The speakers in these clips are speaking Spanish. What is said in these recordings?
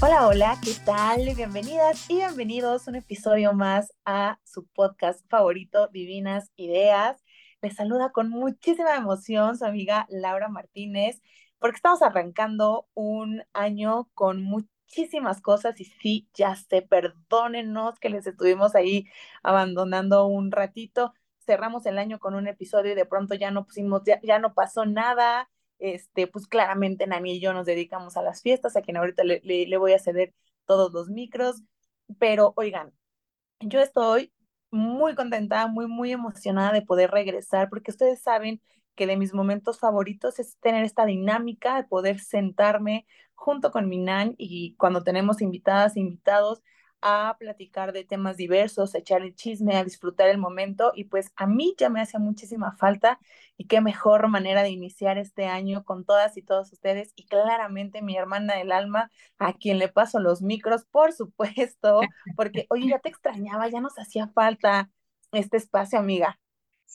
Hola, hola, ¿qué tal? Bienvenidas y bienvenidos a un episodio más a su podcast favorito, Divinas Ideas. Les saluda con muchísima emoción su amiga Laura Martínez, porque estamos arrancando un año con muchísimas cosas y sí, ya sé, perdónenos que les estuvimos ahí abandonando un ratito. Cerramos el año con un episodio y de pronto ya no pusimos, ya, ya no pasó nada este, pues claramente Nani y yo nos dedicamos a las fiestas, a quien ahorita le, le, voy a ceder todos los micros, pero oigan, yo estoy muy contenta, muy, muy emocionada de poder regresar, porque ustedes saben que de mis momentos favoritos es tener esta dinámica de poder sentarme junto con mi nan y cuando tenemos invitadas e invitados, a platicar de temas diversos, a echar el chisme, a disfrutar el momento y pues a mí ya me hace muchísima falta y qué mejor manera de iniciar este año con todas y todos ustedes y claramente mi hermana del alma a quien le paso los micros, por supuesto, porque oye, ya te extrañaba, ya nos hacía falta este espacio, amiga.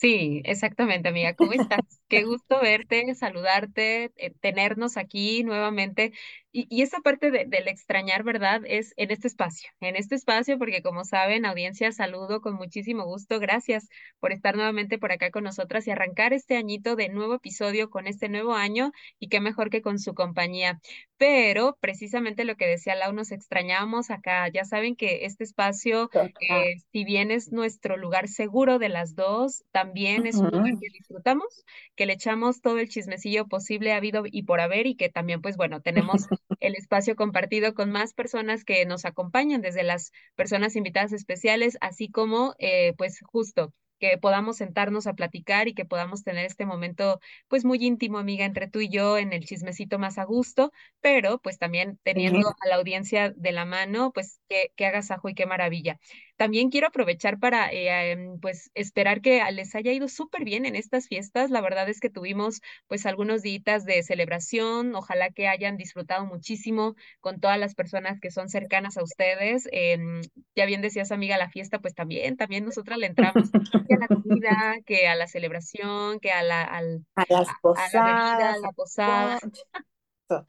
Sí, exactamente, amiga. ¿Cómo estás? Qué gusto verte, saludarte, eh, tenernos aquí nuevamente. Y, y esa parte de, del extrañar, ¿verdad? Es en este espacio, en este espacio, porque como saben, audiencia, saludo con muchísimo gusto. Gracias por estar nuevamente por acá con nosotras y arrancar este añito de nuevo episodio con este nuevo año y qué mejor que con su compañía. Pero precisamente lo que decía Lau, nos extrañamos acá. Ya saben que este espacio, eh, si bien es nuestro lugar seguro de las dos, también es un lugar que disfrutamos, que le echamos todo el chismecillo posible habido y por haber y que también, pues bueno, tenemos el espacio compartido con más personas que nos acompañan, desde las personas invitadas especiales, así como, eh, pues justo que podamos sentarnos a platicar y que podamos tener este momento pues muy íntimo, amiga, entre tú y yo en el chismecito más a gusto, pero pues también teniendo a la audiencia de la mano, pues que, que hagas ajo y qué maravilla. También quiero aprovechar para eh, em, pues esperar que les haya ido súper bien en estas fiestas. La verdad es que tuvimos pues algunos días de celebración. Ojalá que hayan disfrutado muchísimo con todas las personas que son cercanas a ustedes. ya bien decías, amiga, la fiesta, pues también, también nosotras le entramos que a la comida, que a la celebración, que a la, al, a las posadas, a la bebida, a la posada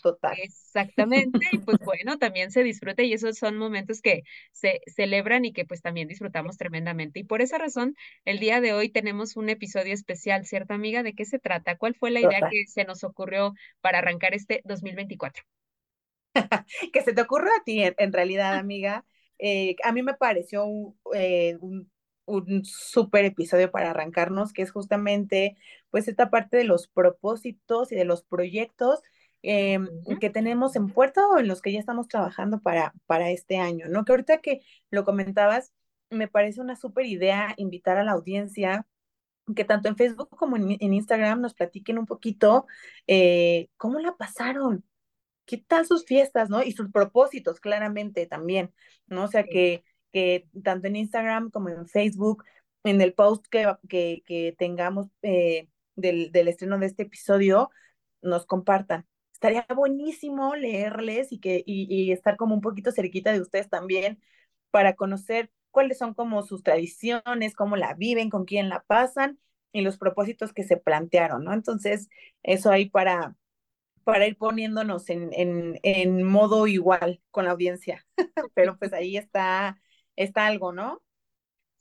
total. Exactamente, y pues bueno, también se disfruta y esos son momentos que se celebran y que pues también disfrutamos tremendamente. Y por esa razón, el día de hoy tenemos un episodio especial, ¿cierto amiga? ¿De qué se trata? ¿Cuál fue la idea que se nos ocurrió para arrancar este 2024? que se te ocurra a ti, en, realidad, amiga. Eh, a mí me pareció un, eh, un, un súper episodio para arrancarnos, que es justamente pues esta parte de los propósitos y de los proyectos eh, que tenemos en puerta o en los que ya estamos trabajando para, para este año, ¿no? Que ahorita que lo comentabas, me parece una súper idea invitar a la audiencia que tanto en Facebook como en, Instagram nos platiquen un poquito eh, cómo la pasaron, qué tal sus fiestas, ¿no? Y sus propósitos, claramente también, ¿no? O sea, que, que tanto en Instagram como en Facebook, en el post que, que, que tengamos eh, del, del estreno de este episodio, nos compartan estaría buenísimo leerles y, que, y, estar como un poquito cerquita de ustedes también para conocer cuáles son como sus tradiciones, cómo la viven, con quién la pasan y los propósitos que se plantearon, ¿no? Entonces, eso ahí para, para ir poniéndonos en, en, en modo igual con la audiencia. Pero pues ahí está, está algo, ¿no?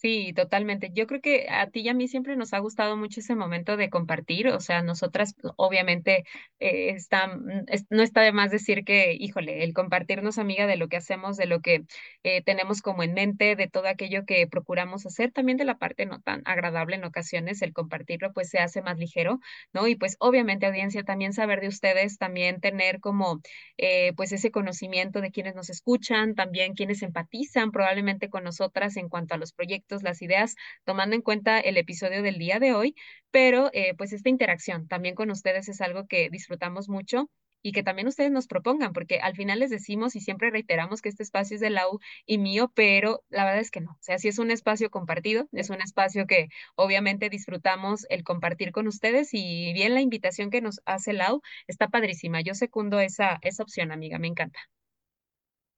Sí, totalmente. Yo creo que a ti y a mí siempre nos ha gustado mucho ese momento de compartir, o sea, nosotras obviamente eh, está, mm, no está de más decir que, híjole, el compartirnos amiga de lo que hacemos, de lo que eh, tenemos como en mente, de todo aquello que procuramos hacer, también de la parte no tan agradable en ocasiones, el compartirlo pues se hace más ligero, ¿no? Y pues obviamente audiencia también saber de ustedes, también tener como eh, pues ese conocimiento de quienes nos escuchan, también quienes empatizan probablemente con nosotras en cuanto a los proyectos las ideas, tomando en cuenta el episodio del día de hoy, pero eh, pues esta interacción también con ustedes es algo que disfrutamos mucho y que también ustedes nos propongan, porque al final les decimos y siempre reiteramos que este espacio es de Lau y mío, pero la verdad es que no. O sea, si es un espacio compartido, es un espacio que obviamente disfrutamos el compartir con ustedes y bien la invitación que nos hace Lau está padrísima. Yo secundo esa, esa opción, amiga, me encanta.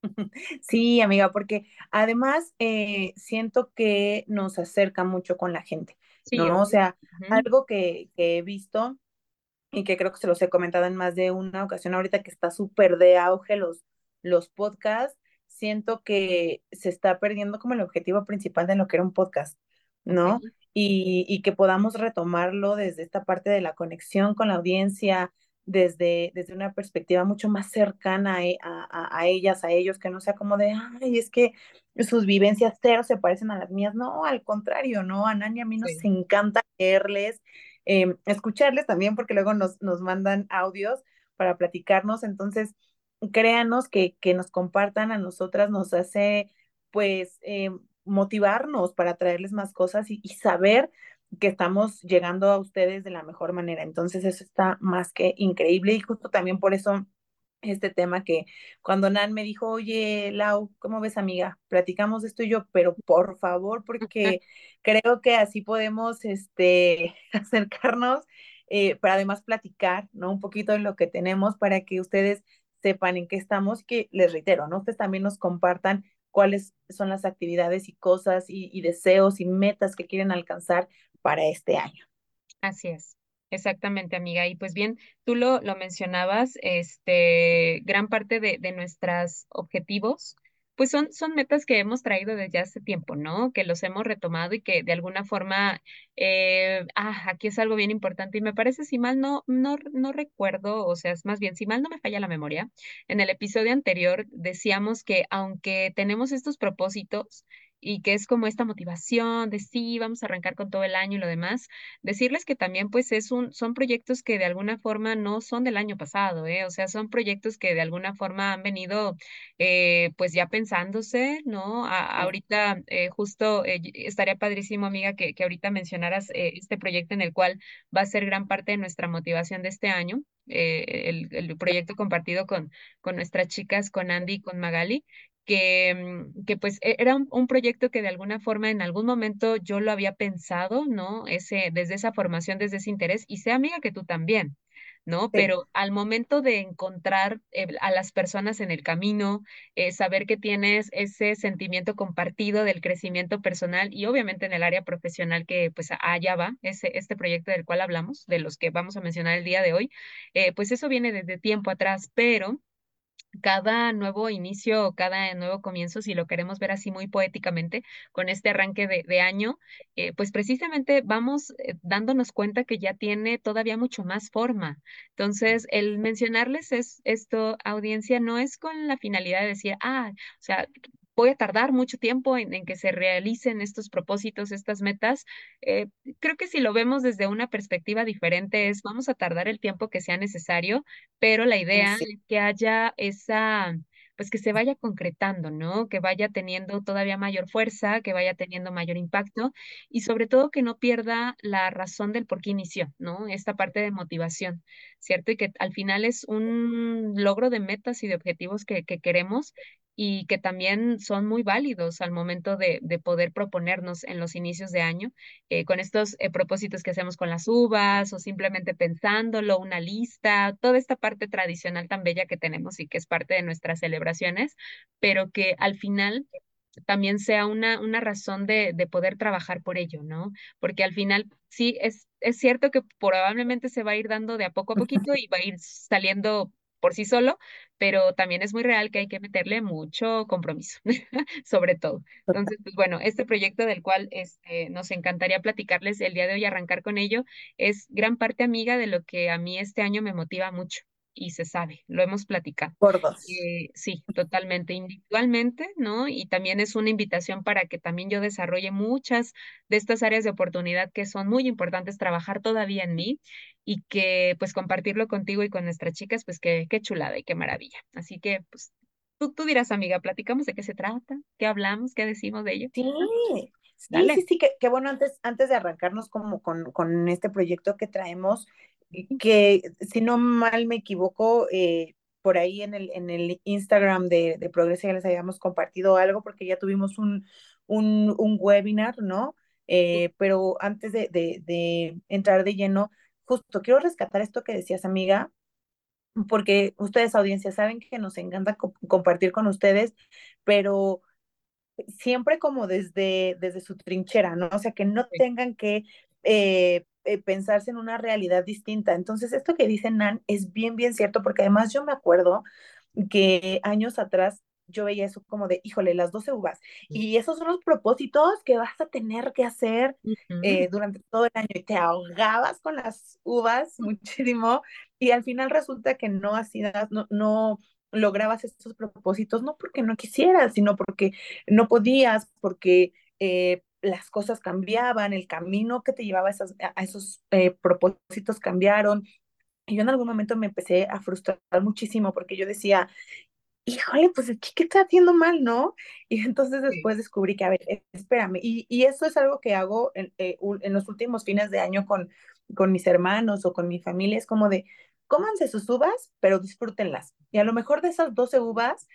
Sí, amiga, porque además eh, siento que nos acerca mucho con la gente, Sí, ¿no? O sea, algo que, que he visto y que creo que se los he comentado en más de una ocasión ahorita que está súper de auge los, los podcasts, siento que se está perdiendo como el objetivo principal de lo que era un podcast, ¿no? Y, y que podamos retomarlo desde esta parte de la conexión con la audiencia, desde, desde una perspectiva mucho más cercana a, e- a- a- a ellas, a ellos, que no sea como de, ay, es que sus vivencias cero se parecen a las mías. No, al contrario, ¿no? A Nani a mí nos sí, encanta leerles eh, escucharles también, porque luego nos, nos mandan audios para platicarnos. Entonces, créanos que, que nos compartan a nosotras, nos hace pues eh, motivarnos para traerles más cosas y, y saber que estamos llegando a ustedes de la mejor manera. Entonces, eso está más que increíble y justo también por eso este tema que cuando Nan me dijo, oye, Lau, ¿cómo ves, amiga? Platicamos de esto y yo, pero por favor, porque creo que así podemos este, acercarnos, eh, para además platicar, ¿no? Un poquito de lo que tenemos para que ustedes sepan en qué estamos, que les reitero, ¿no? Ustedes también nos compartan cuáles son las actividades y cosas y, y deseos y metas que quieren alcanzar para este año. así es. Exactamente, amiga. Y pues bien, tú lo, lo mencionabas, este, gran parte de, de nuestros objetivos, pues son, son metas que hemos traído desde hace tiempo, ¿no? Que los hemos retomado y que de alguna forma, eh, ah, aquí es algo bien importante y me parece, si mal no, no, no recuerdo, o sea, es más bien, si mal no me falla la memoria, en el episodio anterior decíamos que aunque tenemos estos propósitos, y que es como esta motivación de sí, vamos a arrancar con todo el año y lo demás, Decirles que también pues es un, son proyectos que de alguna forma no son del año pasado, ¿eh? O sea, son proyectos que de alguna forma han venido eh, pues ya pensándose, ¿no? A- ahorita eh, justo eh, estaría padrísimo, amiga, que, que ahorita mencionaras eh, este proyecto en el cual va a ser gran parte de nuestra motivación de este año. el, el proyecto compartido con, con nuestras chicas, con Andy y con Magali, que, mm, que pues e- era un, un proyecto que de alguna forma en algún momento yo lo había pensado, ¿no? Ese, desde esa formación, desde ese interés, y sé amiga que tú también, ¿no? sí, Pero al momento de encontrar eh, a las personas en el camino, eh, saber que tienes ese sentimiento compartido del crecimiento personal y obviamente en el área profesional que pues allá va, ese, este proyecto del cual hablamos, de los que vamos a mencionar el día de hoy, eh, pues eso viene desde tiempo atrás, pero cada nuevo inicio, cada nuevo comienzo, si lo queremos ver así muy poéticamente, con este arranque de, de año, eh, pues precisamente vamos eh, dándonos cuenta que ya tiene todavía mucho más forma. Entonces, el mencionarles es, esto, audiencia, no es con la finalidad de decir, ah, o sea, voy a tardar mucho tiempo en, en que se realicen estos propósitos, estas metas. Eh, creo que si lo vemos desde una perspectiva diferente es, vamos a tardar el tiempo que sea necesario pero la idea es que haya esa, pues que se vaya concretando, ¿no? Que vaya teniendo todavía mayor fuerza, que vaya teniendo mayor impacto y sobre todo que no pierda la razón del por qué inició, ¿no? Esta parte de motivación, ¿cierto? Y que al final es un logro de metas y de objetivos que, que queremos y que también son muy válidos al momento de, de poder proponernos en los inicios de año eh, con estos eh, propósitos que hacemos con las uvas o simplemente pensándolo, una lista, toda esta parte tradicional tan bella que tenemos y que es parte de nuestras celebraciones, pero que al final también sea una, una razón de, de poder trabajar por ello, ¿no? Porque al final sí es, es cierto que probablemente se va a ir dando de a poco a poquito y va a ir saliendo por sí solo, pero también es muy real que hay que meterle mucho compromiso, sobre todo. Entonces, pues bueno, este proyecto del cual este, nos encantaría platicarles el día de hoy, arrancar con ello, es gran parte amiga de lo que a mí este año me motiva mucho y se sabe, lo hemos platicado. por dos. Eh, sí, totalmente, individualmente, ¿no? Y también es una invitación para que también yo desarrolle muchas de estas áreas de oportunidad que son muy importantes trabajar todavía en mí y que pues compartirlo contigo y con nuestras chicas, pues qué, qué chulada y qué maravilla. Así que pues tú, tú dirás, amiga, platicamos de qué se trata, qué hablamos, qué decimos de ello. Sí, sí, sí, Dale. sí, qué, qué bueno antes, antes de arrancarnos como con, con este proyecto que traemos, que si no mal me equivoco, eh, por ahí en el, en el Instagram de, de Progreso ya les habíamos compartido algo porque ya tuvimos un, un, un webinar, ¿no? Eh, pero antes de, de, de entrar de lleno, justo quiero rescatar esto que decías, amiga, porque ustedes, audiencia, saben que nos encanta co compartir con ustedes, pero siempre como desde, desde su trinchera, ¿no? O sea, que no tengan que eh, eh, pensarse en una realidad distinta. Entonces, esto que dice Nan es bien, bien cierto, porque además yo me acuerdo que años atrás yo veía eso como de, híjole, las 12 uvas. Y esos son los propósitos que vas a tener que hacer eh, durante todo el año. Y te ahogabas con las uvas muchísimo. Y al final resulta que no hacías, no, no lograbas estos propósitos, no porque no quisieras, sino porque no podías, porque eh, las cosas cambiaban, el camino que te llevaba a, esas, a esos eh, propósitos cambiaron. Y yo en algún momento me empecé a frustrar muchísimo porque yo decía, híjole, pues aquí qué está haciendo mal, ¿no? Y entonces después descubrí que, a ver, espérame, y, y eso es algo que hago en, eh, en, los últimos fines de año con, con mis hermanos o con mi familia, es como de, cómanse sus uvas, pero disfrútenlas. Y a lo mejor de esas 12 uvas,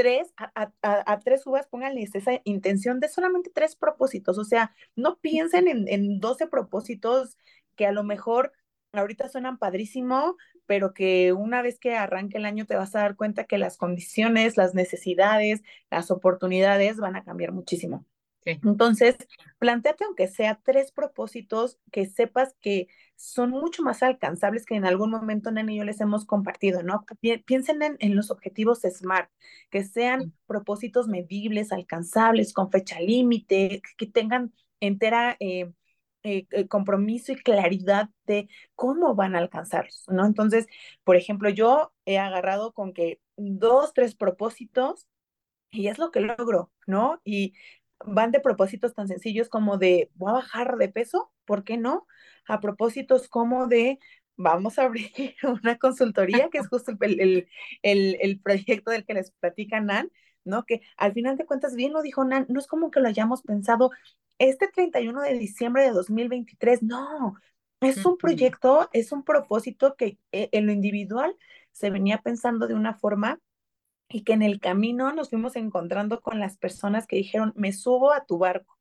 tres, a, tres uvas, pónganles esa intención de solamente tres propósitos. O sea, no piensen en, en 12 propósitos que a lo mejor ahorita suenan padrísimo, pero que una vez que arranque el año te vas a dar cuenta que las condiciones, las necesidades, las oportunidades van a cambiar muchísimo. Sí. Entonces, planteate aunque sea tres propósitos que sepas que son mucho más alcanzables que en algún momento Nani y yo les hemos compartido, ¿no? Piensen en, en los objetivos SMART, que sean sí. propósitos medibles, alcanzables, con fecha límite, que tengan entera eh, eh, eh, compromiso y claridad de cómo van a alcanzarlos, ¿no? Entonces, por ejemplo, yo he agarrado con que dos, tres propósitos y es lo que logro, ¿no? Y van de propósitos tan sencillos como de, voy a bajar de peso, ¿por qué no? A propósitos como de, vamos a abrir una consultoría, que es justo el, el, el, el proyecto del que les platica Nan, ¿no? Que al final de cuentas, bien lo dijo Nan, no es como que lo hayamos pensado este 31 de diciembre de 2023, no, es un proyecto, es un propósito que eh, en lo individual se venía pensando de una forma y que en el camino nos fuimos encontrando con las personas que dijeron, me subo a tu barco,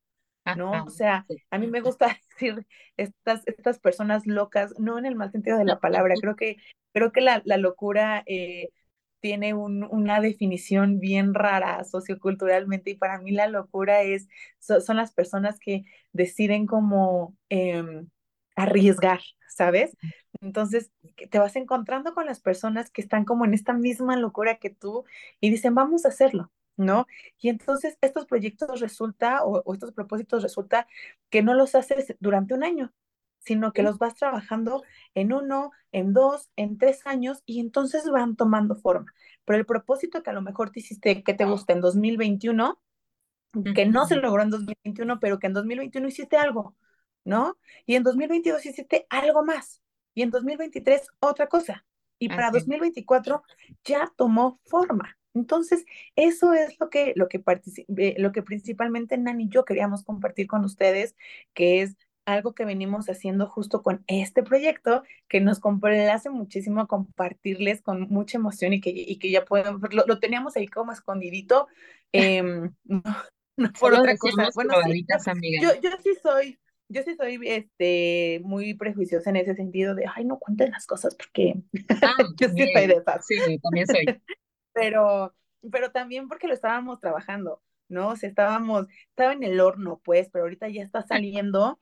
¿no? Ajá. O sea, a mí me gusta decir estas, estas personas locas, no en el mal sentido de la palabra, creo que, creo que la, la locura eh, tiene un, una definición bien rara socioculturalmente y para mí la locura es, so, son las personas que deciden como eh, arriesgar, ¿sabes? Entonces, te vas encontrando con las personas que están como en esta misma locura que tú y dicen, vamos a hacerlo, ¿no? Y entonces estos proyectos resulta, o, o estos propósitos resulta que no los haces durante un año, sino que los vas trabajando en uno, en dos, en tres años y entonces van tomando forma. Pero el propósito que a lo mejor te hiciste, que te gusta en 2021, que no se logró en 2021, pero que en 2021 hiciste algo, ¿no? Y en 2022 hiciste algo más. Y en 2023 otra cosa. Y para Así. 2024 ya tomó forma. Entonces, eso es lo que, lo que, eh, lo que principalmente Nani y yo queríamos compartir con ustedes, que es algo que venimos haciendo justo con este proyecto, que nos complace muchísimo compartirles con mucha emoción y que, y que ya podemos, lo, lo teníamos ahí como escondidito, eh, no, no, por Solo otra cosa. Bueno, sí, yo, yo, sí soy, yo sí soy este, muy prejuiciosa en ese sentido de, ay, no cuenten las cosas porque ah, yo sí soy de esas. Sí, también soy. pero, pero también porque lo estábamos trabajando, ¿no? O sea, estábamos, estaba en el horno, pues, pero ahorita ya está saliendo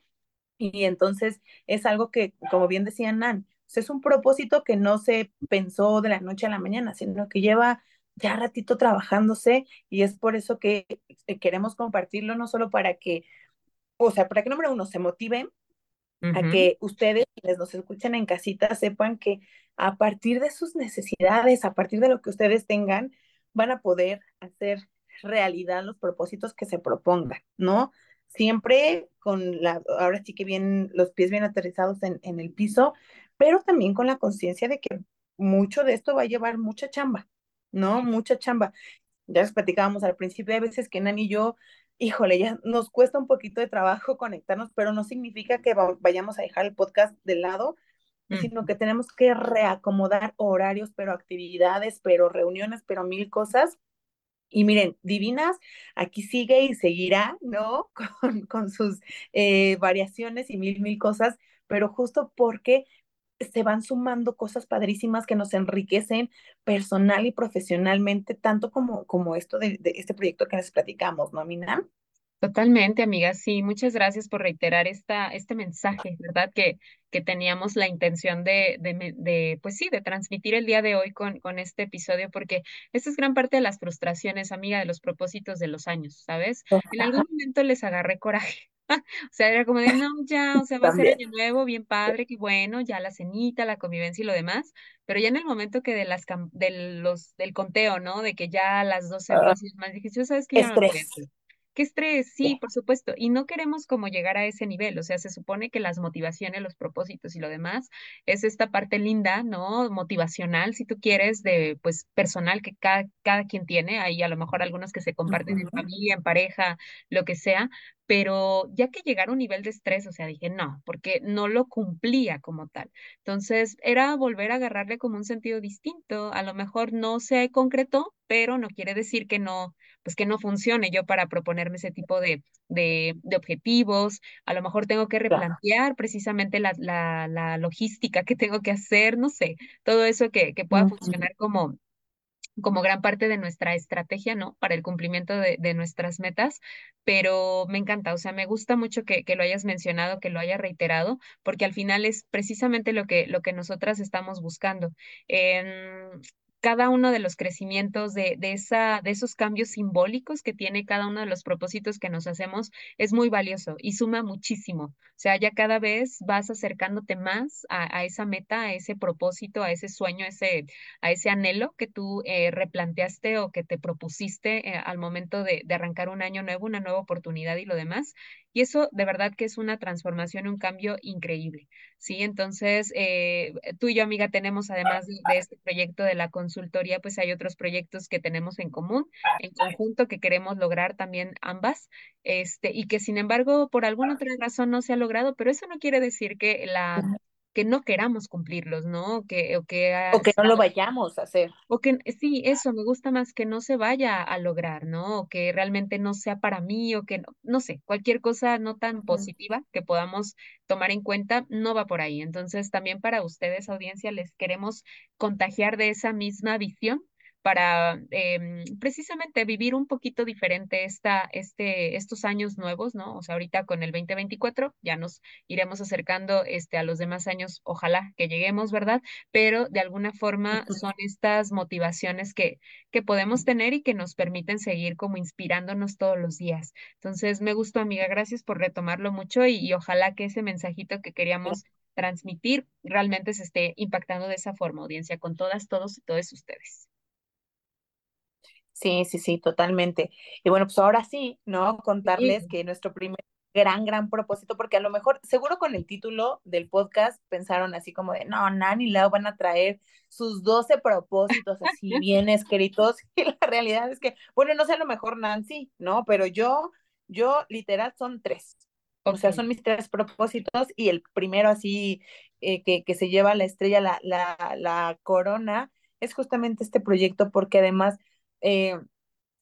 y entonces es algo que, como bien decía Nan, es un propósito que no se pensó de la noche a la mañana, sino que lleva ya ratito trabajándose y es por eso que queremos compartirlo, no solo para que, o sea, para que número uno se motiven, uh -huh. a que ustedes, quienes nos escuchen en casita, sepan que a partir de sus necesidades, a partir de lo que ustedes tengan, van a poder hacer realidad los propósitos que se propongan, ¿no? siempre con la, ahora sí que bien, los pies bien aterrizados en, en el piso, pero también con la conciencia de que mucho de esto va a llevar mucha chamba, ¿no? Mucha chamba. Ya les platicábamos al principio, hay veces que Nani y yo, híjole, ya nos cuesta un poquito de trabajo conectarnos, pero no significa que vayamos a dejar el podcast de lado, mm. sino que tenemos que reacomodar horarios, pero actividades, pero reuniones, pero mil cosas y miren, Divinas aquí sigue y seguirá, ¿no? Con, con sus eh, variaciones y mil, mil cosas, pero justo porque se van sumando cosas padrísimas que nos enriquecen personal y profesionalmente, tanto como, como esto de, de este proyecto que les platicamos, ¿no, Mina? Totalmente, amiga. Sí, muchas gracias por reiterar esta, este mensaje, ¿verdad? Que, que teníamos la intención de, de, de, pues sí, de transmitir el día de hoy con, con este episodio, porque esta es gran parte de las frustraciones, amiga, de los propósitos de los años, ¿sabes? En algún momento les agarré coraje. O sea, era como de, no, ya, o sea, va a ser año nuevo, bien padre, qué bueno, ya la cenita, la convivencia y lo demás, pero ya en el momento que de las, de los, del conteo, ¿no? De que ya a las 12 Uh, horas y más, dije, yo sabes que ya no Qué estrés, sí, por supuesto. Y no queremos como llegar a ese nivel. O sea, se supone que las motivaciones, los propósitos y lo demás es esta parte linda, ¿no? Motivacional, si tú quieres, de pues personal que cada, cada quien tiene. Hay a lo mejor algunos que se comparten en familia, en pareja, lo que sea. Pero ya que llegar a un nivel de estrés, o sea, dije no, porque no lo cumplía como tal. Entonces, era volver a agarrarle como un sentido distinto. A lo mejor no se concretó, pero no quiere decir que no pues que no funcione yo para proponerme ese tipo de, de, de objetivos. A lo mejor tengo que replantear precisamente la, la, la logística que tengo que hacer, no sé, todo eso que, que pueda funcionar como, como gran parte de nuestra estrategia, ¿no? Para el cumplimiento de, de nuestras metas, pero me encanta, o sea, me gusta mucho que, que lo hayas mencionado, que lo hayas reiterado, porque al final es precisamente lo que, lo que nosotras estamos buscando. Em, cada uno de los crecimientos de, de, esa, de esos cambios simbólicos que tiene cada uno de los propósitos que nos hacemos es muy valioso y suma muchísimo. O sea, ya cada vez vas acercándote más a, a esa meta, a ese propósito, a ese sueño, a ese, a ese anhelo que tú eh, replanteaste o que te propusiste eh, al momento de, de arrancar un año nuevo, una nueva oportunidad y lo demás. Y eso de verdad que es una transformación, un cambio increíble. Sí, entonces eh, tú y yo, amiga, tenemos además de, de este proyecto de la consultoría, pues hay otros proyectos que tenemos en común, en conjunto, que queremos lograr también ambas, este, y que sin embargo, por alguna otra razón no se ha logrado, pero eso no quiere decir que la que no queramos cumplirlos, ¿no? Que, o que O ah, que no lo vayamos a hacer. o que sí, eso me gusta más que no se vaya a lograr, ¿no? O que realmente no sea para mí o que no, no sé, cualquier cosa no tan positiva que podamos tomar en cuenta no va por ahí. Entonces, también para ustedes, audiencia, les queremos contagiar de esa misma visión para em, precisamente vivir un poquito diferente esta, este, estos años nuevos, ¿no? O sea, ahorita con el 2024 ya nos iremos acercando este, a los demás años, ojalá que lleguemos, ¿verdad? pero de alguna forma son estas motivaciones que, que podemos tener y que nos permiten seguir como inspirándonos todos los días. Entonces, me gustó, amiga, gracias por retomarlo mucho y, y ojalá que ese mensajito que queríamos transmitir realmente se esté impactando de esa forma, audiencia, con todas, todos y todos ustedes. Sí, sí, sí, totalmente. Y bueno, pues ahora sí, ¿no? Contarles Sí, que nuestro primer gran, gran propósito, porque a lo mejor, seguro con el título del podcast pensaron así como de, no, Nan y Lau van a traer sus 12 propósitos así bien escritos. Y la realidad es que, bueno, no sé, a lo mejor Nancy, ¿no? Pero yo, yo literal son tres. O sea, son mis tres propósitos y el primero así eh, que, que se lleva la estrella, la, la, la corona, es justamente este proyecto porque además eh,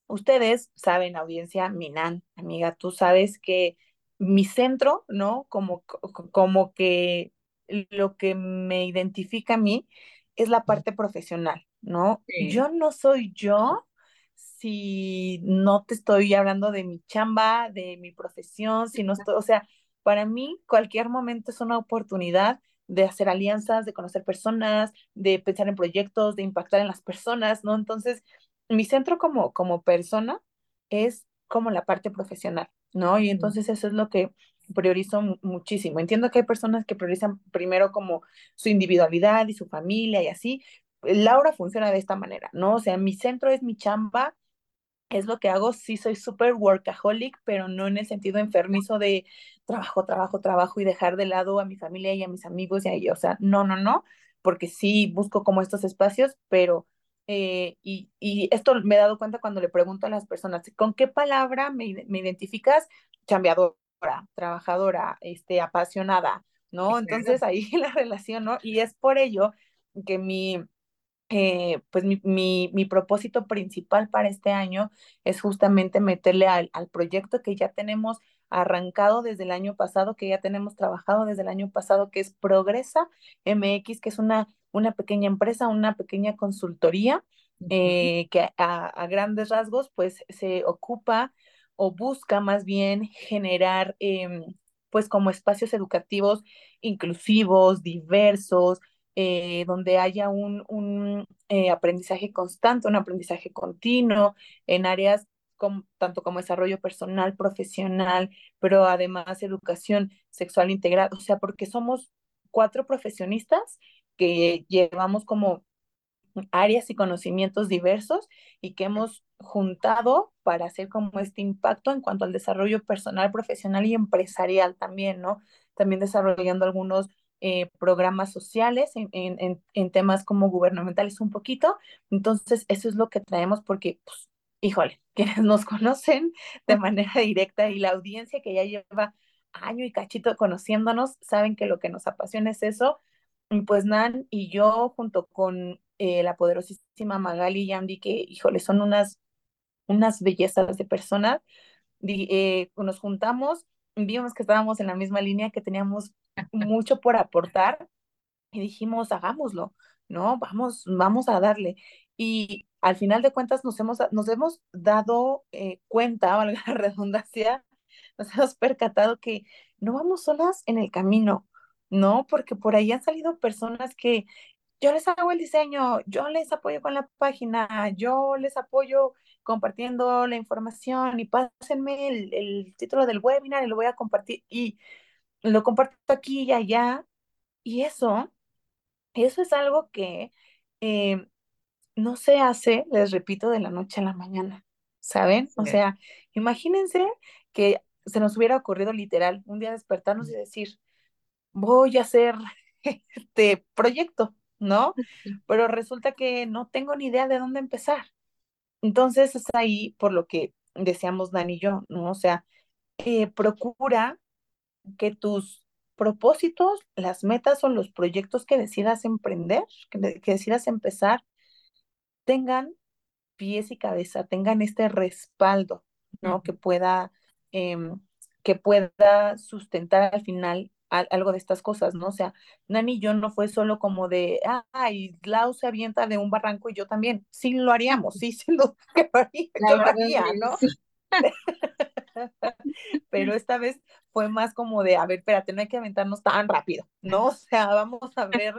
ustedes saben, audiencia, Minan, amiga, tú sabes que mi centro, ¿no? Como, como que lo que me identifica a mí es la parte profesional, ¿no? sí, Yo no soy yo si no te estoy hablando de mi chamba, de mi profesión, si no estoy, o sea, para mí cualquier momento es una oportunidad de hacer alianzas, de conocer personas, de pensar en proyectos, de impactar en las personas, ¿no? Entonces, mi centro como, como persona es como la parte profesional, ¿no? Y entonces eso es lo que priorizo mu- muchísimo. Entiendo que hay personas que priorizan primero como su individualidad y su familia y así. Laura funciona de esta manera, ¿no? O sea, mi centro es mi chamba, es lo que hago, sí soy súper workaholic, pero no en el sentido enfermizo de trabajo, trabajo, trabajo y dejar de lado a mi familia y a mis amigos y a ellos. O sea, no, no, no, porque sí busco como estos espacios, pero, eh, y, y esto me he dado cuenta cuando le pregunto a las personas, ¿con qué palabra me, me identificas? Chambeadora, trabajadora, este, apasionada, ¿no? Entonces ahí la relación, ¿no? Y es por ello que mi eh, pues mi, mi, mi, propósito principal para este año es justamente meterle al, al, proyecto que ya tenemos arrancado desde el año pasado, que ya tenemos trabajado desde el año pasado, que es Progresa MX, que es una, una pequeña empresa, una pequeña consultoría eh, que a, a, grandes rasgos pues se ocupa o busca más bien generar eh, pues como espacios educativos inclusivos, diversos, eh, donde haya un, un eh, aprendizaje constante, un aprendizaje continuo en áreas como, tanto como desarrollo personal, profesional, pero además educación sexual integral, o sea, porque somos cuatro profesionistas que llevamos como áreas y conocimientos diversos y que hemos juntado para hacer como este impacto en cuanto al desarrollo personal, profesional y empresarial también, ¿no? También desarrollando algunos eh, programas sociales en, en, en, temas como gubernamentales un poquito. Entonces, eso es lo que traemos porque, pues, híjole, quienes nos conocen de manera directa y la audiencia que ya lleva año y cachito conociéndonos, saben que lo que nos apasiona es eso. Y pues Nan y yo, junto con eh, la poderosísima Magali y Andy, que, híjole, son unas, unas bellezas de personas, eh, nos juntamos, vimos que estábamos en la misma línea, que teníamos mucho por aportar y dijimos, hagámoslo, ¿no? Vamos, vamos a darle. Y al final de cuentas nos hemos, nos hemos dado eh, cuenta, valga la redundancia, nos hemos percatado que no vamos solas en el camino, ¿no? Porque por ahí han salido personas que yo les hago el diseño, yo les apoyo con la página, yo les apoyo compartiendo la información y pásenme el, el título del webinar y lo voy a compartir y lo comparto aquí y allá. Y eso, eso es algo que eh, no se hace, les repito, de la noche a la mañana, ¿saben? O sea, imagínense que se nos hubiera ocurrido literal un día despertarnos y decir, voy a hacer este proyecto, ¿no? Pero resulta que no tengo ni idea de dónde empezar. Entonces es ahí por lo que deseamos Dani y yo, ¿no? O sea, eh, procura que tus propósitos, las metas o los proyectos que decidas emprender, que, que decidas empezar, tengan pies y cabeza, tengan este respaldo, ¿no? Que pueda, eh, que pueda sustentar al final algo de estas cosas, ¿no? O sea, Nani y yo no fue solo como de, ay, Lau se avienta de un barranco y yo también. Sí lo haríamos, sí, sí lo, haría, yo lo haría, ¿no? Pero esta vez fue más como de, a ver, espérate, no hay que aventarnos tan rápido, ¿no? O sea, vamos a ver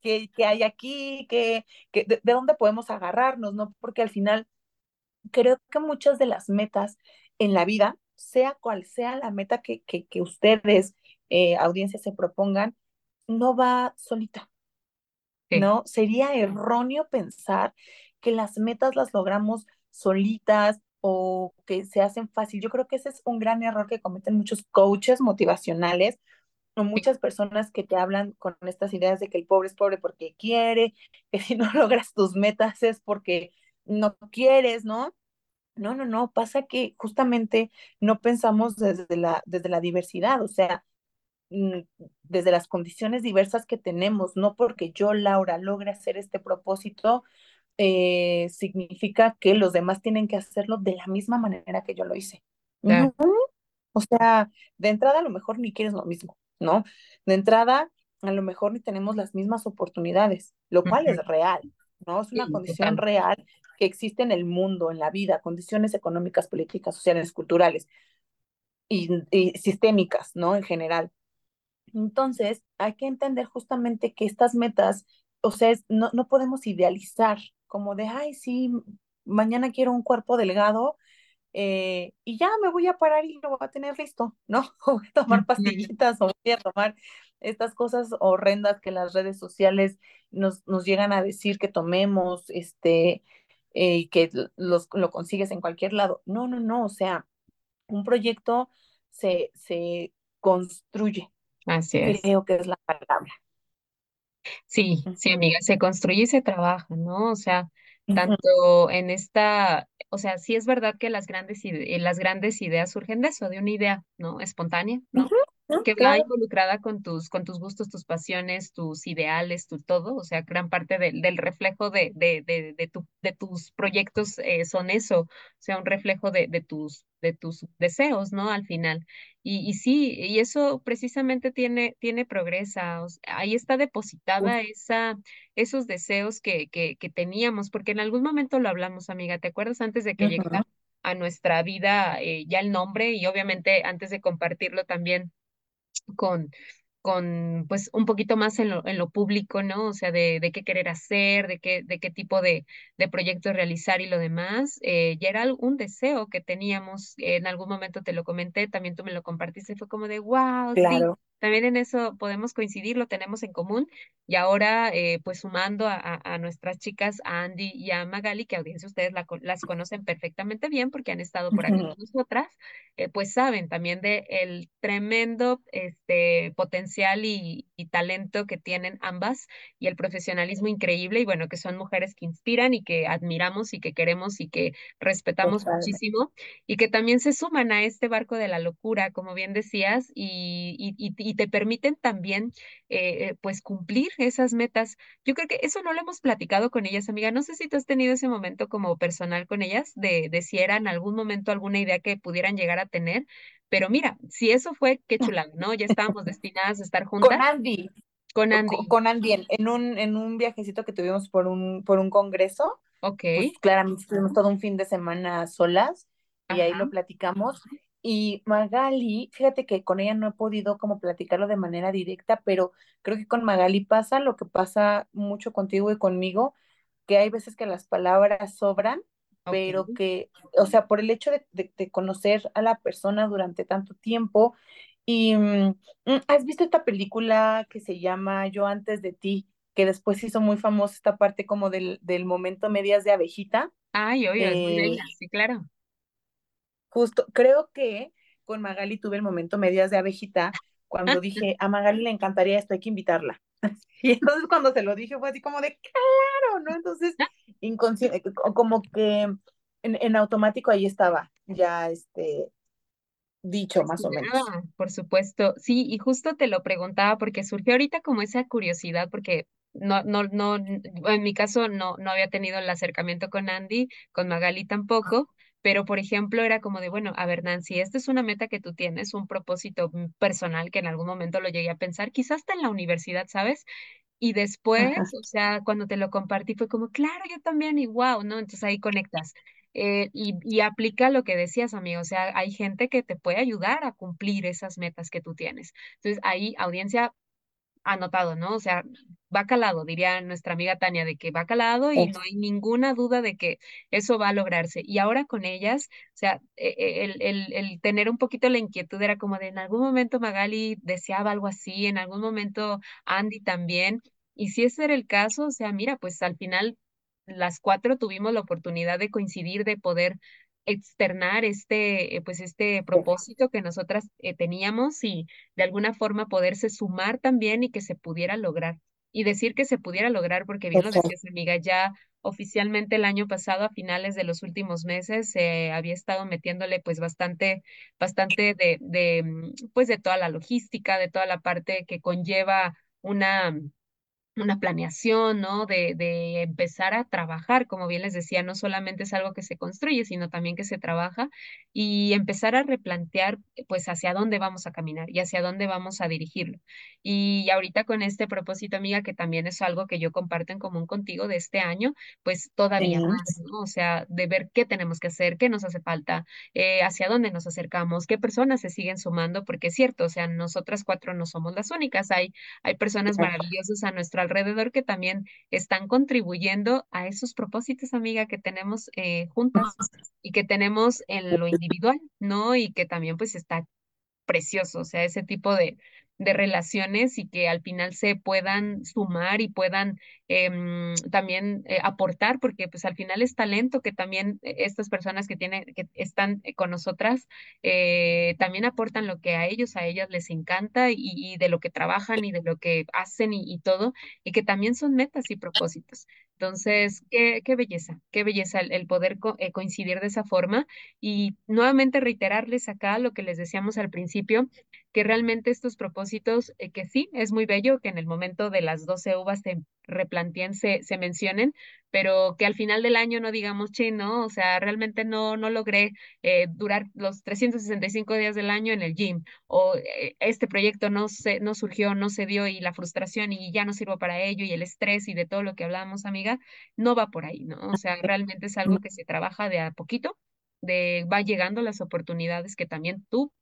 qué, qué hay aquí, qué, qué de, de dónde podemos agarrarnos, ¿no? Porque al final creo que muchas de las metas en la vida, sea cual sea la meta que, que, que ustedes eh, audiencias se propongan, no va solita. Sí. ¿No? Sería erróneo pensar que las metas las logramos solitas o que se hacen fácil. Yo creo que ese es un gran error que cometen muchos coaches motivacionales o muchas personas que te hablan con estas ideas de que el pobre es pobre porque quiere, que si no logras tus metas es porque no quieres, ¿no? No, no, no, pasa que justamente no pensamos desde la, desde la diversidad, o sea, desde las condiciones diversas que tenemos, no porque yo, Laura, logre hacer este propósito, eh, significa que los demás tienen que hacerlo de la misma manera que yo lo hice. Yeah. No, o sea, de entrada a lo mejor ni quieres lo mismo, ¿no? De entrada a lo mejor ni tenemos las mismas oportunidades, lo cual uh -huh. es real, ¿no? Es una sí, condición total. real que existe en el mundo, en la vida, condiciones económicas, políticas, sociales, culturales y, y sistémicas, ¿no? En general. Entonces, hay que entender justamente que estas metas, o sea, es, no, no podemos idealizar como de, ay, sí, mañana quiero un cuerpo delgado eh, y ya me voy a parar y lo voy a tener listo, ¿no? O voy a tomar pastillitas o voy a tomar estas cosas horrendas que las redes sociales nos, nos llegan a decir que tomemos, este, eh, que los, lo consigues en cualquier lado. No, no, no, o sea, un proyecto se, se construye, Así es. Creo que es la palabra. Sí, sí, amiga, se construye y se trabaja, ¿no? O sea, tanto en esta, o sea, sí es verdad que las grandes, las grandes ideas surgen de eso, de una idea, ¿no? Espontánea, ¿no? Uh -huh. Que va involucrada con tus, con tus gustos, tus pasiones, tus ideales, tu todo, o sea, gran parte del, del reflejo de, de, de, de, tu, de tus proyectos eh, son eso, o sea, un reflejo de, de tus, de tus deseos, ¿no? Al final. Y, y sí, y eso precisamente tiene, tiene progresa, o sea, ahí está depositada esa, esos deseos que, que, que teníamos, porque en algún momento lo hablamos, amiga, ¿te acuerdas antes de que llegara? A nuestra vida eh, ya el nombre y obviamente antes de compartirlo también con, con pues un poquito más en lo, en lo público, ¿no? O sea, de, de qué querer hacer, de qué, de qué tipo de, de proyectos realizar y lo demás. Eh, ya era un deseo que teníamos, en algún momento te lo comenté, también tú me lo compartiste, fue como de, wow. Claro. También en eso podemos coincidir, lo tenemos en común. Y ahora, eh, pues sumando a, a, nuestras chicas, a Andy y a Magali, que audiencia ustedes la, las conocen perfectamente bien porque han estado por acá con nosotras, eh, pues saben también de el tremendo este, potencial y, y talento que tienen ambas y el profesionalismo increíble y bueno, que son mujeres que inspiran y que admiramos y que queremos y que respetamos Totalmente. muchísimo y que también se suman a este barco de la locura, como bien decías, y, y, y- y te permiten también eh, pues cumplir esas metas. Yo creo que eso no lo hemos platicado con ellas, amiga. No sé si tú has tenido ese momento como personal con ellas, de, de si era en algún momento alguna idea que pudieran llegar a tener. Pero mira, si eso fue, qué chulada, ¿no? Ya estábamos destinadas a estar Con juntas Andy, con co- Andy. con Andy, en, un, en un viajecito que tuvimos por un, por un congreso, Ok, pues claramente estuvimos todo un fin de semana solas y ahí lo platicamos. Y Magali, fíjate que con ella no he podido como platicarlo de manera directa, pero creo que con Magali pasa lo que pasa mucho contigo y conmigo, que hay veces que las palabras sobran, pero que, o sea, por el hecho de, de- de conocer a la persona durante tanto tiempo. Y mm, mm, ¿has visto esta película que se llama Yo antes de ti? que después hizo muy famosa esta parte como del, del momento medias de abejita. Ay, obvio, es muy Eh, bella, sí, claro. Justo, creo que con Magali tuve el momento medias de abejita cuando dije, a Magali le encantaría esto, hay que invitarla. Y entonces cuando se lo dije fue así como de, claro, ¿no? Entonces, inconsciente, como que en, en automático ahí estaba, ya este, dicho más o menos. Por supuesto. Sí, y justo te lo preguntaba porque surgió ahorita como esa curiosidad, porque no, no, no, en mi caso no, no había tenido el acercamiento con Andy, con Magali tampoco, pero por ejemplo era como de, bueno, a ver, Nancy, esta es una meta que tú tienes, un propósito mm, personal que en algún momento lo llegué a pensar, quizás hasta en la universidad, ¿sabes? Y después, Ajá, o sea, cuando te lo compartí fue como, claro, yo también y wow, ¿no? Entonces ahí conectas. Eh, y, y aplica lo que decías, amigo, o sea, hay gente que te puede ayudar a cumplir esas metas que tú tienes. Entonces ahí, audiencia, anotado, ¿no? O sea, va calado, diría nuestra amiga Tania, de que va calado y no hay ninguna duda de que eso va a lograrse. Y ahora con ellas, o sea, e- e- el, el, el tener un poquito la inquietud era como de en algún momento Magali deseaba algo así, en algún momento Andy también. Y si ese era el caso, o sea, mira, pues al final las cuatro tuvimos la oportunidad de coincidir, de poder externar este, eh, pues este propósito que nosotras eh, teníamos y de alguna forma poderse sumar también y que se pudiera lograr. Y decir que se pudiera lograr, porque bien lo es- decías, amiga, ya oficialmente el año pasado, a finales de los últimos meses, se había estado metiéndole pues bastante, bastante de, de, mm, pues de toda la logística, de toda la parte que conlleva una una planeación, ¿no? De, de empezar a trabajar, como bien les decía, no solamente es algo que se construye, sino también que se trabaja y empezar a replantear, pues, hacia dónde vamos a caminar y hacia dónde vamos a dirigirlo. Y ahorita con este propósito, amiga, que también es algo que yo comparto en común contigo de este año, pues todavía más, ¿no? O sea, de ver qué tenemos que hacer, qué nos hace falta, eh, hacia dónde nos acercamos, qué personas se siguen sumando, porque es cierto, o sea, nosotras cuatro no somos las únicas, hay hay personas maravillosas a nuestro alrededor que también están contribuyendo a esos propósitos, amiga, que tenemos eh, juntas y que tenemos en lo individual, ¿no? Y que también pues está precioso, o sea, ese tipo de, de relaciones y que al final se puedan sumar y puedan em, también eh, aportar, porque pues al final es talento que también eh, estas personas que tienen, que están eh, con nosotras, también aportan lo que a ellos, a ellas les encanta y, de lo que trabajan y de lo que hacen y, todo, y que también son metas y propósitos. Entonces, qué, qué belleza, qué belleza el, poder co- coincidir de esa forma y nuevamente reiterarles acá lo que les decíamos al principio, que realmente estos propósitos, eh, que sí, es muy bello que en el momento de las 12 uvas se replanteen, se, se mencionen, pero que al final del año no digamos, che, no, o sea, realmente no, no logré eh, durar los 365 días del año en el gym, o eh, este proyecto no, se, no surgió, no se dio y la frustración y ya no sirvo para ello y el estrés y de todo lo que hablábamos, amiga, no va por ahí, ¿no? O sea, realmente es algo que se trabaja de a poquito, de va llegando las oportunidades que también tú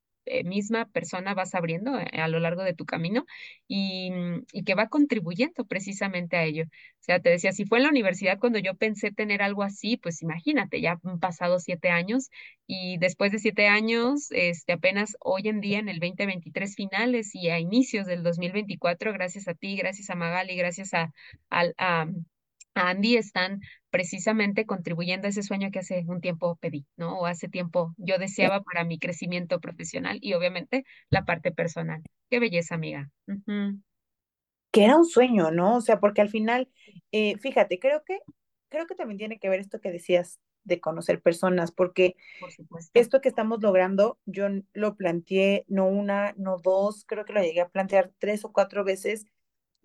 misma persona vas abriendo eh, a lo largo de tu camino y, mm, y, que va contribuyendo precisamente a ello. O sea, te decía, si fue en la universidad cuando yo pensé tener algo así, pues imagínate, ya han pasado siete años y después de siete años, este, apenas hoy en día en el 2023 finales y a inicios del 2024, gracias a ti, gracias a Magali, gracias a, a, a Andy están precisamente contribuyendo a ese sueño que hace un tiempo pedí, ¿no? O hace tiempo yo deseaba para mi crecimiento profesional y obviamente la parte personal. Qué belleza, amiga. Que era un sueño, ¿no? O sea, porque al final, eh, fíjate, creo que, creo que también tiene que ver esto que decías de conocer personas, porque esto que estamos logrando, yo lo planteé no una, no dos, creo que lo llegué a plantear tres o cuatro veces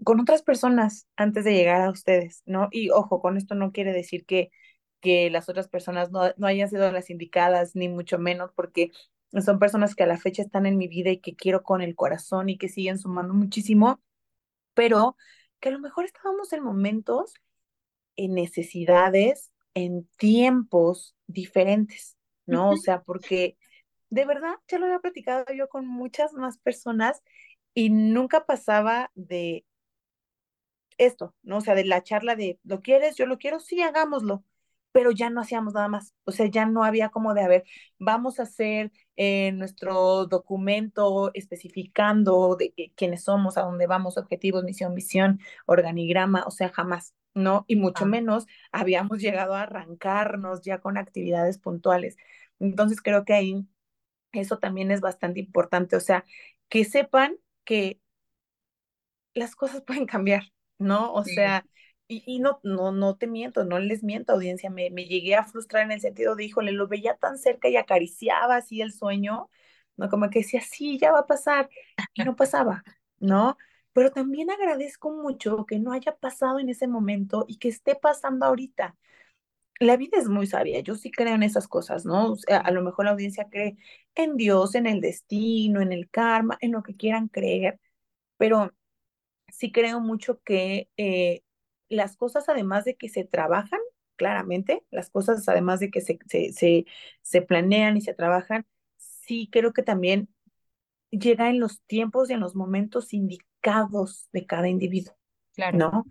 con otras personas antes de llegar a ustedes, ¿no? Y ojo, con esto no quiere decir que, que las otras personas no, no hayan sido las indicadas, ni mucho menos, porque son personas que a la fecha están en mi vida y que quiero con el corazón y que siguen sumando muchísimo, pero que a lo mejor estábamos en momentos, en necesidades, en tiempos diferentes, ¿no? O sea, porque de verdad, ya lo había platicado yo con muchas más personas y nunca pasaba de, esto, ¿no? O sea, de la charla de, ¿lo quieres? Yo lo quiero, sí, hagámoslo, pero ya no hacíamos nada más, o sea, ya no había como de, a ver, vamos a hacer eh, nuestro documento especificando de quiénes somos, a dónde vamos, objetivos, misión, visión, organigrama, o sea, jamás, ¿no? Y mucho ah. menos habíamos llegado a arrancarnos ya con actividades puntuales. Entonces, creo que ahí eso también es bastante importante, o sea, que sepan que las cosas pueden cambiar, ¿no? O sea, y, y, no, no, no te miento, no les miento, audiencia, me, me llegué a frustrar en el sentido de, híjole, lo veía tan cerca y acariciaba así el sueño, ¿no? Como que decía, sí, ya va a pasar, y no pasaba, ¿no? Pero también agradezco mucho que no haya pasado en ese momento y que esté pasando ahorita. La vida es muy sabia, yo sí creo en esas cosas, ¿no? O sea, a lo mejor la audiencia cree en Dios, en el destino, en el karma, en lo que quieran creer, pero sí creo mucho que eh, las cosas, además de que se trabajan, claramente, las cosas, además de que se, se, se, planean y se trabajan, sí creo que también llega en los tiempos y en los momentos indicados de cada individuo, claro. ¿no?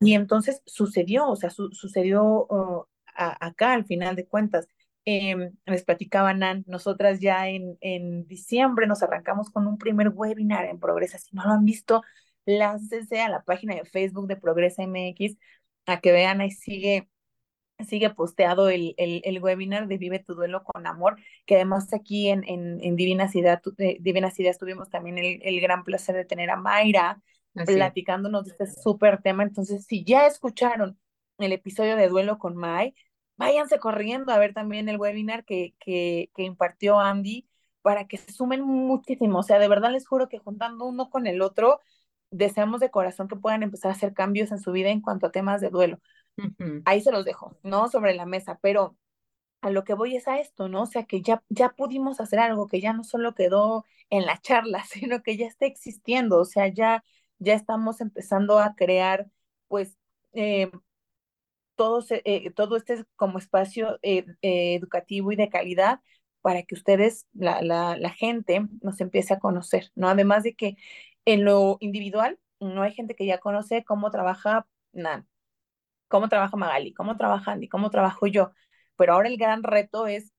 Y entonces sucedió, o sea, sucedió oh, acá al final de cuentas. Eh, les platicaba Nan, nosotras ya en, en diciembre nos arrancamos con un primer webinar en Progresa. Si no lo han visto, láncese a la página de Facebook de Progresa MX a que vean ahí sigue sigue posteado el, el, el, webinar de Vive tu duelo con amor, que además aquí en, en, en Divinas, Ideas, eh, tuvimos también el, el, gran placer de tener a Mayra platicándonos de este súper tema. Entonces, si ya escucharon el episodio de Duelo con May, váyanse corriendo a ver también el webinar que, que, que impartió Andy para que se sumen muchísimo. O sea, de verdad les juro que juntando uno con el otro, deseamos de corazón que puedan empezar a hacer cambios en su vida en cuanto a temas de duelo. Ahí se los dejo, ¿no? Sobre la mesa, pero a lo que voy es a esto, ¿no? O sea, que ya, ya pudimos hacer algo que ya no solo quedó en la charla, sino que ya está existiendo, o sea, ya, ya estamos empezando a crear, pues, eh, todo, eh, todo este como espacio eh, educativo y de calidad para que ustedes, la, la, la gente, nos empiece a conocer, ¿no? Además de que en lo individual, no hay gente que ya conoce cómo trabaja Nan, cómo trabaja Magali, cómo trabaja Andy, cómo trabajo yo. Pero ahora el gran reto es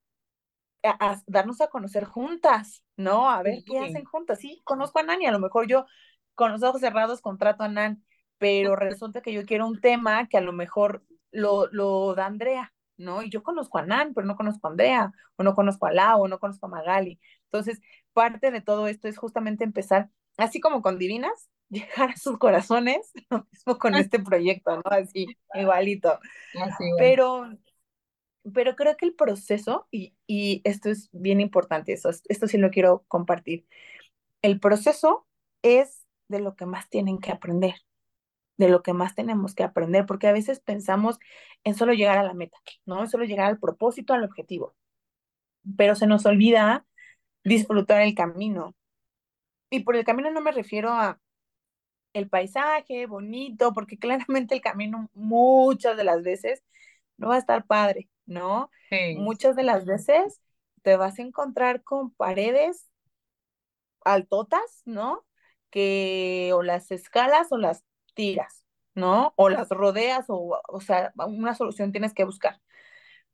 darnos a conocer juntas, ¿no? A ver qué hacen juntas. Sí, conozco a Nan y a lo mejor yo con los ojos cerrados contrato a Nan, pero resulta que yo quiero un tema que a lo mejor lo, lo da Andrea, ¿no? Y yo conozco a Nan, pero no conozco a Andrea, o no conozco a Lau, o no conozco a Magali. Entonces, parte de todo esto es justamente empezar así como con Divinas, llegar a sus corazones, lo mismo con este proyecto, ¿no? Así, igualito. Pero, pero creo que el proceso, y, y esto es bien importante, eso, esto sí lo quiero compartir, el proceso es de lo que más tienen que aprender, de lo que más tenemos que aprender, porque a veces pensamos en solo llegar a la meta, ¿no? En solo llegar al propósito, al objetivo, pero se nos olvida disfrutar el camino. Y por el camino no me refiero a el paisaje bonito, porque claramente el camino muchas de las veces no va a estar padre, ¿no? Sí, Muchas de las veces te vas a encontrar con paredes altotas, ¿no? Que o las escalas o las tiras, ¿no? O las rodeas o, o sea, una solución tienes que buscar.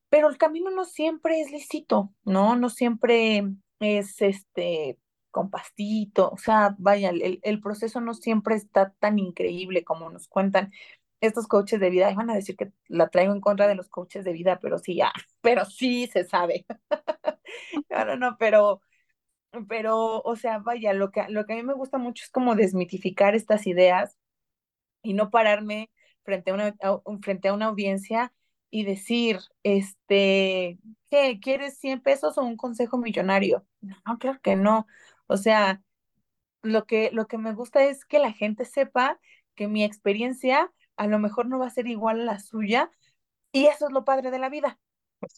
Pero el camino no siempre es lisito, ¿no? No siempre es este con pastito, o sea, vaya, el, proceso no siempre está tan increíble como nos cuentan estos coaches de vida. Iban a decir que la traigo en contra de los coaches de vida, pero sí, ya, pero sí se sabe. No, no, pero pero, o sea, vaya, lo que, lo que a mí me gusta mucho es como desmitificar estas ideas y no pararme frente a una, a, frente a una audiencia y decir, este, ¿qué? ¿Quieres 100 pesos o un consejo millonario? No, claro que no. O sea, lo que, lo que me gusta es que la gente sepa que mi experiencia a lo mejor no va a ser igual a la suya y eso es lo padre de la vida. por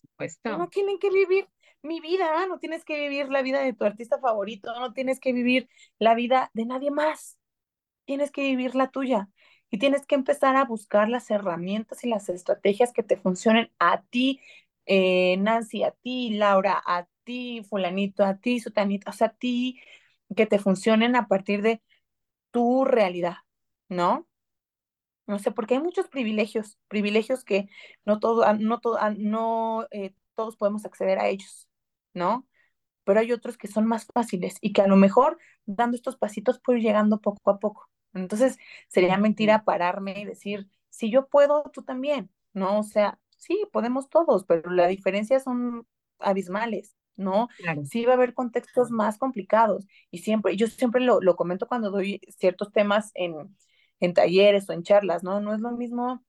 No supuesto. tienen que vivir mi vida, no tienes que vivir la vida de tu artista favorito, no tienes que vivir la vida de nadie más, tienes que vivir la tuya y tienes que empezar a buscar las herramientas y las estrategias que te funcionen a ti, eh, Nancy, a ti, Laura, a ti, fulanito, a ti, sutanito, o sea, a ti, que te funcionen a partir de tu realidad, ¿no? No sé, porque hay muchos privilegios, privilegios que no todo, ah, no todo, ah, no eh, todos podemos acceder a ellos, ¿no? Pero hay otros que son más fáciles y que a lo mejor dando estos pasitos puedo ir llegando poco a poco. Entonces sería mentira pararme y decir, si yo puedo, tú también, ¿no? O sea, sí, podemos todos, pero la diferencia son abismales, ¿no? Claro, Sí va a haber contextos más complicados y siempre, yo siempre lo, lo comento cuando doy ciertos temas en, en talleres o en charlas, ¿no? No es lo mismo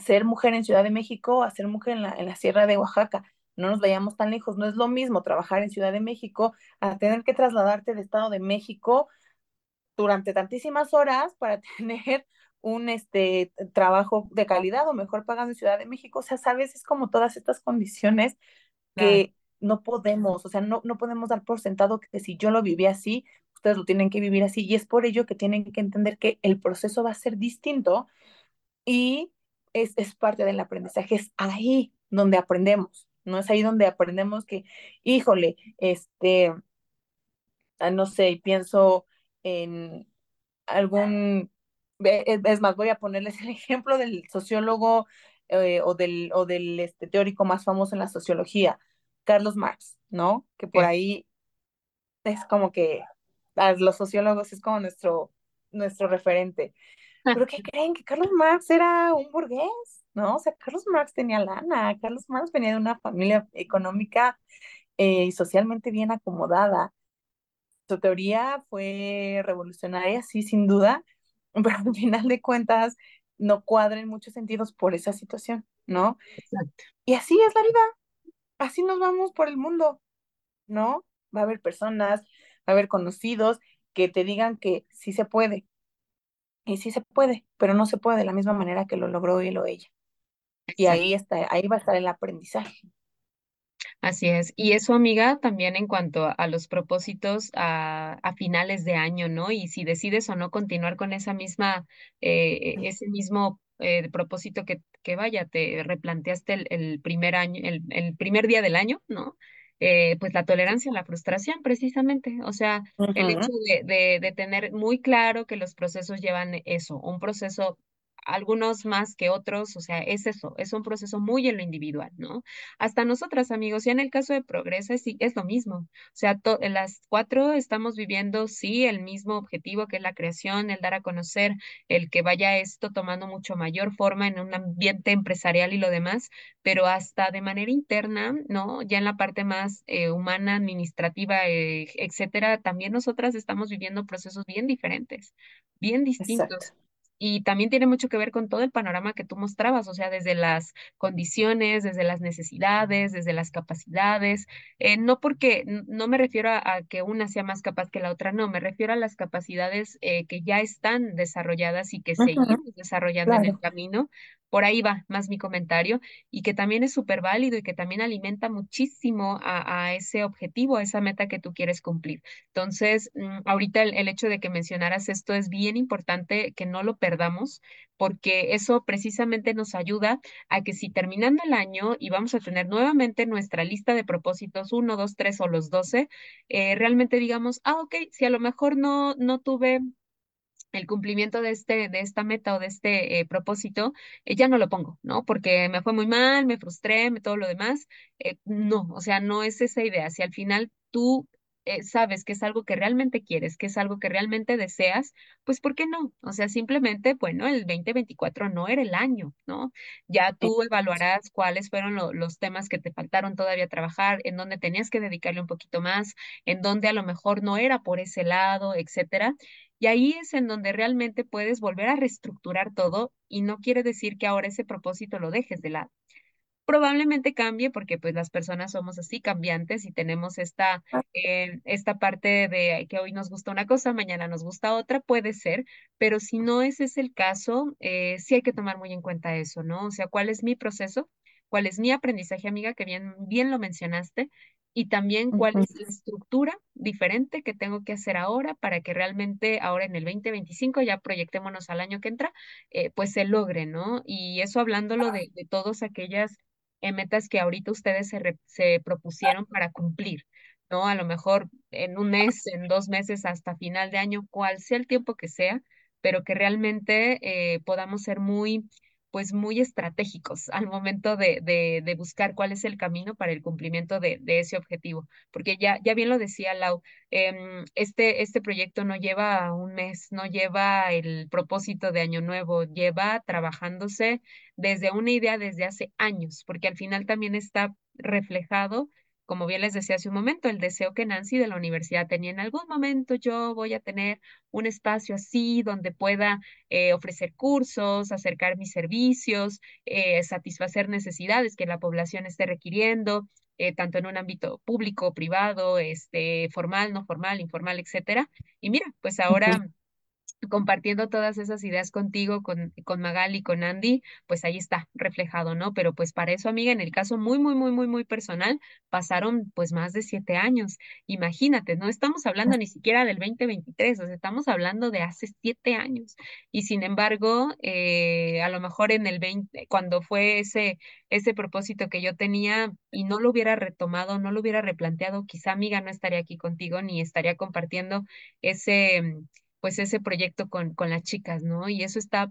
ser mujer en Ciudad de México a ser mujer en la, en la Sierra de Oaxaca. No nos vayamos tan lejos, no es lo mismo trabajar en Ciudad de México a tener que trasladarte de Estado de México durante tantísimas horas para tener un este trabajo de calidad o mejor pagado en Ciudad de México. O sea, sabes, es como todas estas condiciones claro, que no podemos, o sea, no, no podemos dar por sentado que si yo lo viví así, ustedes lo tienen que vivir así. Y es por ello que tienen que entender que el proceso va a ser distinto y es, es parte del aprendizaje, es ahí donde aprendemos, ¿no? Es ahí donde aprendemos que, híjole, este, ah, no sé, pienso en algún, es, es más, voy a ponerles el ejemplo del sociólogo eh, o del, o del este, teórico más famoso en la sociología, Carlos Marx, ¿no? Que por sí. ahí es como que a los sociólogos es como nuestro, nuestro referente. ¿Pero qué creen? Que Carlos Marx era un burgués, ¿no? O sea, Carlos Marx tenía lana, Carlos Marx venía de una familia económica eh, y socialmente bien acomodada. Su teoría fue revolucionaria, sí, sin duda, pero al final de cuentas no cuadra en muchos sentidos por esa situación, ¿no? Exacto, Y así es la vida, así nos vamos por el mundo, ¿no? Va a haber personas, va a haber conocidos que te digan que sí se puede, y sí se puede, pero no se puede de la misma manera que lo logró él o ella. Y ahí está, ahí va a estar el aprendizaje. Así es. Y eso, amiga, también en cuanto a, a los propósitos a, a finales de año, ¿no? Y si decides o no continuar con esa misma, eh, ese mismo eh, propósito que, que vaya, te replanteaste el, el primer año, el, el primer día del año, ¿no? Eh, pues la tolerancia a la frustración, precisamente. O sea, el hecho de, de, de tener muy claro que los procesos llevan eso, un proceso algunos más que otros, o sea, es eso, es un proceso muy en lo individual, ¿no? Hasta nosotras, amigos, ya en el caso de Progresa sí es lo mismo. O sea, las cuatro estamos viviendo, sí, el mismo objetivo que es la creación, el dar a conocer, el que vaya esto tomando mucho mayor forma en un ambiente empresarial y lo demás, pero hasta de manera interna, ¿no? Ya en la parte más eh, humana, administrativa, eh, etcétera, también nosotras estamos viviendo procesos bien diferentes, bien Exacto. Y también tiene mucho que ver con todo el panorama que tú mostrabas, o sea, desde las condiciones, desde las necesidades, desde las capacidades, eh, no porque no me refiero a, que una sea más capaz que la otra, no, me refiero a las capacidades eh, que ya están desarrolladas y que seguimos desarrollando en el camino. Por ahí va más mi comentario y que también es súper válido y que también alimenta muchísimo a, ese objetivo, a esa meta que tú quieres cumplir. Entonces, mm, ahorita el, hecho de que mencionaras esto es bien importante que no lo perdamos porque eso precisamente nos ayuda a que si terminando el año y vamos a tener nuevamente nuestra lista de propósitos, uno, dos, tres o los doce, eh, realmente digamos, ah, ok, si a lo mejor no, no tuve el cumplimiento de, este, de esta meta o de este eh, propósito, eh, ya no lo pongo, ¿no? Porque me fue muy mal, me frustré, me, todo lo demás. no, o sea, no es esa idea. Si al final tú eh, sabes que es algo que realmente quieres, que es algo que realmente deseas, pues ¿por qué no? O sea, simplemente, bueno, el 2024 no era el año, ¿no? Ya tú evaluarás cuáles fueron los temas que te faltaron todavía trabajar, en dónde tenías que dedicarle un poquito más, en dónde a lo mejor no era por ese lado, etcétera. Y ahí es en donde realmente puedes volver a reestructurar todo y no quiere decir que ahora ese propósito lo dejes de lado probablemente cambie porque pues las personas somos así cambiantes y tenemos esta, eh, esta parte de que hoy nos gusta una cosa, mañana nos gusta otra, puede ser, pero si no ese es el caso, eh, sí hay que tomar muy en cuenta eso, ¿no? O sea, ¿cuál es mi proceso? ¿Cuál es mi aprendizaje, amiga? Que bien, bien lo mencionaste. Y también cuál es la estructura diferente que tengo que hacer ahora para que realmente ahora en el 2025, ya proyectémonos al año que entra, eh, pues se logre, ¿no? Y eso hablándolo de, de todas aquellas en metas que ahorita ustedes se, se propusieron para cumplir, ¿no? A lo mejor en un mes, en dos meses, hasta final de año, cual sea el tiempo que sea, pero que realmente eh, podamos ser muy pues muy estratégicos al momento de, de, buscar cuál es el camino para el cumplimiento de, de ese objetivo. Porque ya, ya bien lo decía Lau, em, este, este proyecto no lleva un mes, no lleva el propósito de Año Nuevo, lleva trabajándose desde una idea desde hace años, porque al final también está reflejado como bien les decía hace un momento, el deseo que Nancy de la universidad tenía en algún momento, yo voy a tener un espacio así donde pueda eh, ofrecer cursos, acercar mis servicios, eh, satisfacer necesidades que la población esté requiriendo, eh, tanto en un ámbito público, privado, este, formal, no formal, informal, etcétera. Y mira, pues ahora compartiendo todas esas ideas contigo, con, con Magali, con Andy, pues ahí está reflejado, ¿no? Pero pues para eso, amiga, en el caso muy, muy, muy, muy, muy personal, pasaron pues más de siete años. Imagínate, no estamos hablando ni siquiera del 2023, o sea, estamos hablando de hace siete años. Y sin embargo, eh, a lo mejor en el 20, cuando fue ese, ese propósito que yo tenía y no lo hubiera retomado, no lo hubiera replanteado, quizá, amiga, no estaría aquí contigo ni estaría compartiendo ese pues ese proyecto con, con las chicas, ¿no? Y eso está,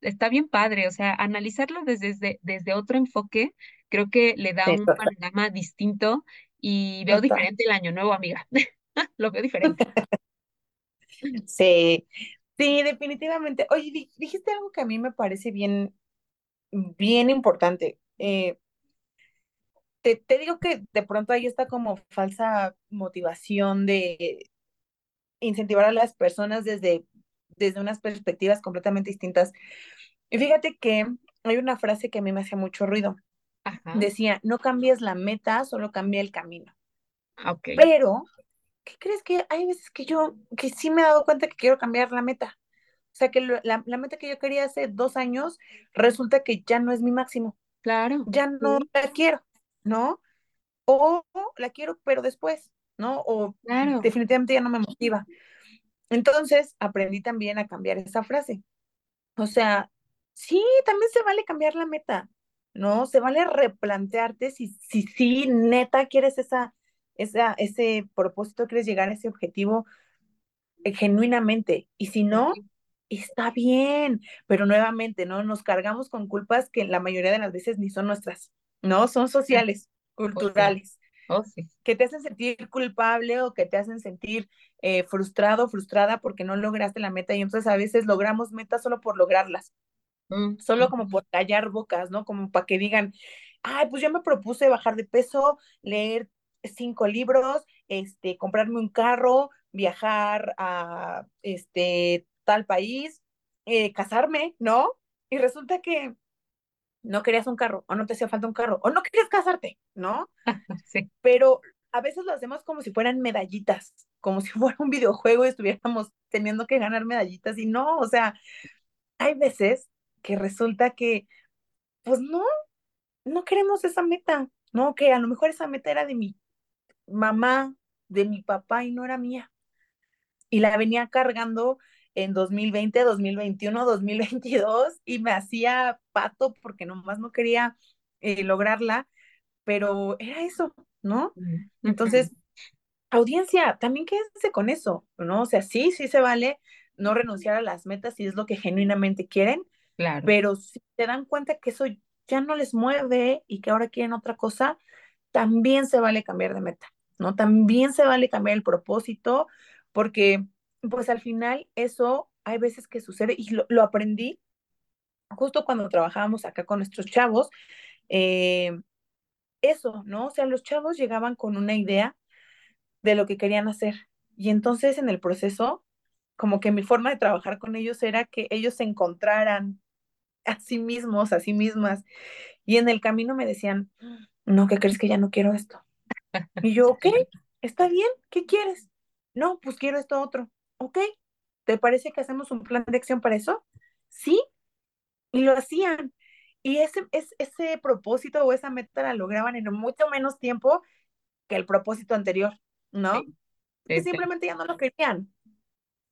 está bien padre, o sea, analizarlo desde, desde, otro enfoque, creo que le da un panorama distinto y veo diferente el año nuevo, amiga. Lo veo diferente. Sí, sí, definitivamente. Oye, dijiste algo que a mí me parece bien, bien importante. Eh, te, te, digo que de pronto ahí está como falsa motivación de, incentivar a las personas desde, desde unas perspectivas completamente distintas. Y fíjate que hay una frase que a mí me hacía mucho ruido. Decía, no cambies la meta, solo cambia el camino. Ah, okay. Pero, ¿qué crees que hay veces que yo, que sí me he dado cuenta que quiero cambiar la meta? O sea, que la, la meta que yo quería hace dos años resulta que ya no es mi máximo. Claro. Ya no la quiero, ¿no? O la quiero, pero después. ¿No? O definitivamente ya no me motiva. Entonces aprendí también a cambiar esa frase. O sea, sí, también se vale cambiar la meta, ¿no? Se vale replantearte si si, si neta quieres esa, esa, ese propósito, quieres llegar a ese objetivo eh, genuinamente. Y si no, está bien, pero nuevamente, ¿no? Nos cargamos con culpas que la mayoría de las veces ni son nuestras, ¿no? Son sociales, culturales. Oh, que te hacen sentir culpable o que te hacen sentir eh, frustrado, frustrada porque no lograste la meta y entonces a veces logramos metas solo por lograrlas, mm, solo como por callar bocas, ¿no? Como para que digan, ay, pues yo me propuse bajar de peso, leer cinco libros, este, comprarme un carro, viajar a este tal país, eh, casarme, ¿no? Y resulta que no querías un carro, o no te hacía falta un carro, o no querías casarte, ¿no? sí. Pero a veces lo hacemos como si fueran medallitas, como si fuera un videojuego y estuviéramos teniendo que ganar medallitas, y no, o sea, hay veces que resulta que, pues no, no queremos esa meta, ¿no? Que a lo mejor esa meta era de mi mamá, de mi papá y no era mía. Y la venía cargando en 2020, 2021, 2022 y me hacía pato porque nomás no quería eh, lograrla, pero era eso, ¿no? Entonces, audiencia, también quédense con eso, ¿no? O sea, sí, sí se vale no renunciar a las metas si es lo que genuinamente quieren, claro. pero si te dan cuenta que eso ya no les mueve y que ahora quieren otra cosa, también se vale cambiar de meta, ¿no? También se vale cambiar el propósito, porque pues al final eso hay veces que sucede y lo, lo aprendí justo cuando trabajábamos acá con nuestros chavos, eh, eso, ¿no? O sea, los chavos llegaban con una idea de lo que querían hacer y entonces en el proceso, como que mi forma de trabajar con ellos era que ellos se encontraran a sí mismos, a sí mismas, y en el camino me decían, no, ¿qué crees que ya no quiero esto? Y yo, ok, está bien, ¿qué quieres? No, pues quiero esto otro. Ok, ¿te parece que hacemos un plan de acción para eso? Sí, y lo hacían. Y ese, ese, ese propósito o esa meta la lograban en mucho menos tiempo que el propósito anterior, ¿no? Sí, que simplemente ya no lo querían.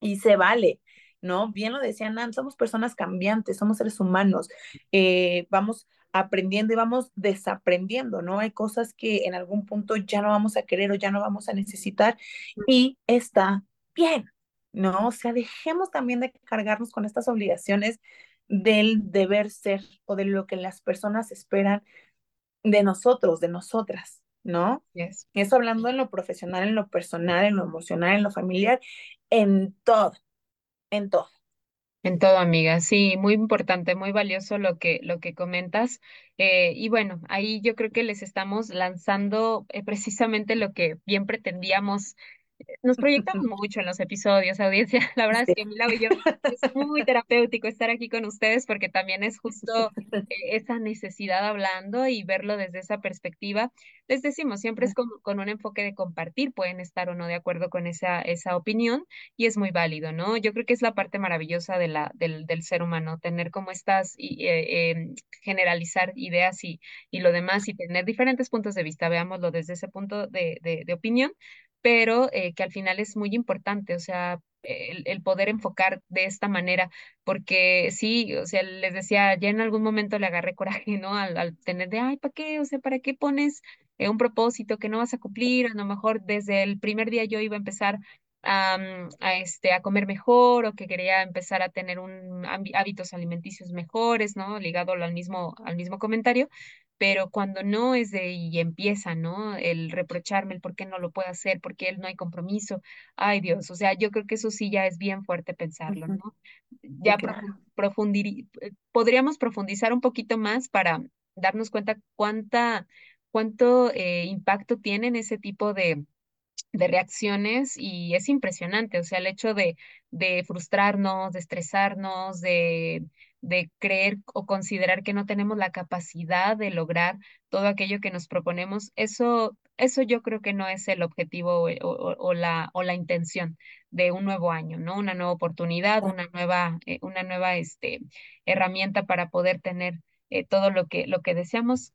Y se vale, ¿no? Bien lo decía Nan, somos personas cambiantes, somos seres humanos, eh, vamos aprendiendo y vamos desaprendiendo, ¿no? Hay cosas que en algún punto ya no vamos a querer o ya no vamos a necesitar y está bien, ¿no? O sea, dejemos también de cargarnos con estas obligaciones del deber ser o de lo que las personas esperan de nosotros, de nosotras, ¿no? Yes. Eso hablando en lo profesional, en lo personal, en lo emocional, en lo familiar, en todo, en todo. En todo, amiga. Sí, muy importante, muy valioso lo que, lo que comentas. Eh, y bueno, ahí yo creo que les estamos lanzando eh, precisamente lo que bien pretendíamos nos proyectamos mucho en los episodios, audiencia. La verdad es que Milau y yo es muy terapéutico estar aquí con ustedes porque también es justo eh, esa necesidad hablando y verlo desde esa perspectiva. Les decimos, siempre es con, con, un enfoque de compartir, pueden estar o no de acuerdo con esa, esa opinión y es muy válido, ¿no? Yo creo que es la parte maravillosa de la, del, del ser humano, tener como estas, y, eh, eh, generalizar ideas y, y lo demás y tener diferentes puntos de vista, veámoslo desde ese punto de, de, de opinión pero eh, que al final es muy importante, o sea, el, el, poder enfocar de esta manera, porque sí, o sea, les decía, ya en algún momento le agarré coraje, ¿no? Al, al tener de, ay, ¿para qué? O sea, ¿para qué pones eh, un propósito que no vas a cumplir? A lo mejor desde el primer día yo iba a empezar a, a, este, a comer mejor o que quería empezar a tener un hábitos alimenticios mejores, ¿no? Ligado al mismo, al mismo comentario, pero cuando no es de y empieza, ¿no? El reprocharme, el por qué no lo puede hacer, porque él no hay compromiso. Ay, Dios, o sea, yo creo que eso sí ya es bien fuerte pensarlo, ¿no? Ya profundir, podríamos profundizar un poquito más para darnos cuenta cuánta, cuánto eh, impacto tienen ese tipo de, de reacciones y es impresionante, o sea, el hecho de, de frustrarnos, de estresarnos, de, de creer o considerar que no tenemos la capacidad de lograr todo aquello que nos proponemos, eso, eso yo creo que no es el objetivo o, o, o la, o la intención de un nuevo año, ¿no? Una nueva oportunidad, una nueva, eh, una nueva este, herramienta para poder tener eh, todo lo que, lo que deseamos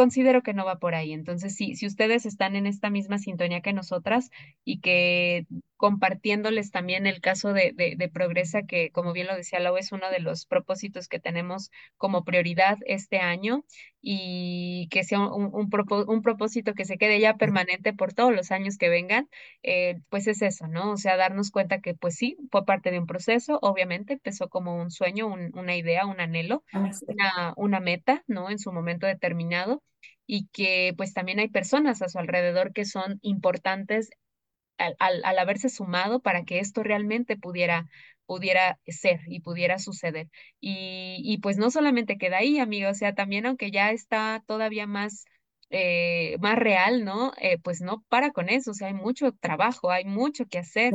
considero que no va por ahí. Entonces, sí, si ustedes están en esta misma sintonía que nosotras y que compartiéndoles también el caso de, de, de Progresa, que como bien lo decía Lau, es uno de los propósitos que tenemos como prioridad este año y que sea un, un, un propósito que se quede ya permanente por todos los años que vengan, eh, pues es eso, ¿no? O sea, darnos cuenta que pues sí, fue parte de un proceso, obviamente empezó como un sueño, un, una idea, un anhelo, una, una meta, ¿no? En su momento determinado y que pues también hay personas a su alrededor que son importantes al, al, al, haberse sumado para que esto realmente pudiera, pudiera ser y pudiera suceder. Y, y pues no solamente queda ahí, amigo, o sea, también aunque ya está todavía más, eh, más real, ¿no? Eh, pues no para con eso, o sea, hay mucho trabajo, hay mucho que hacer.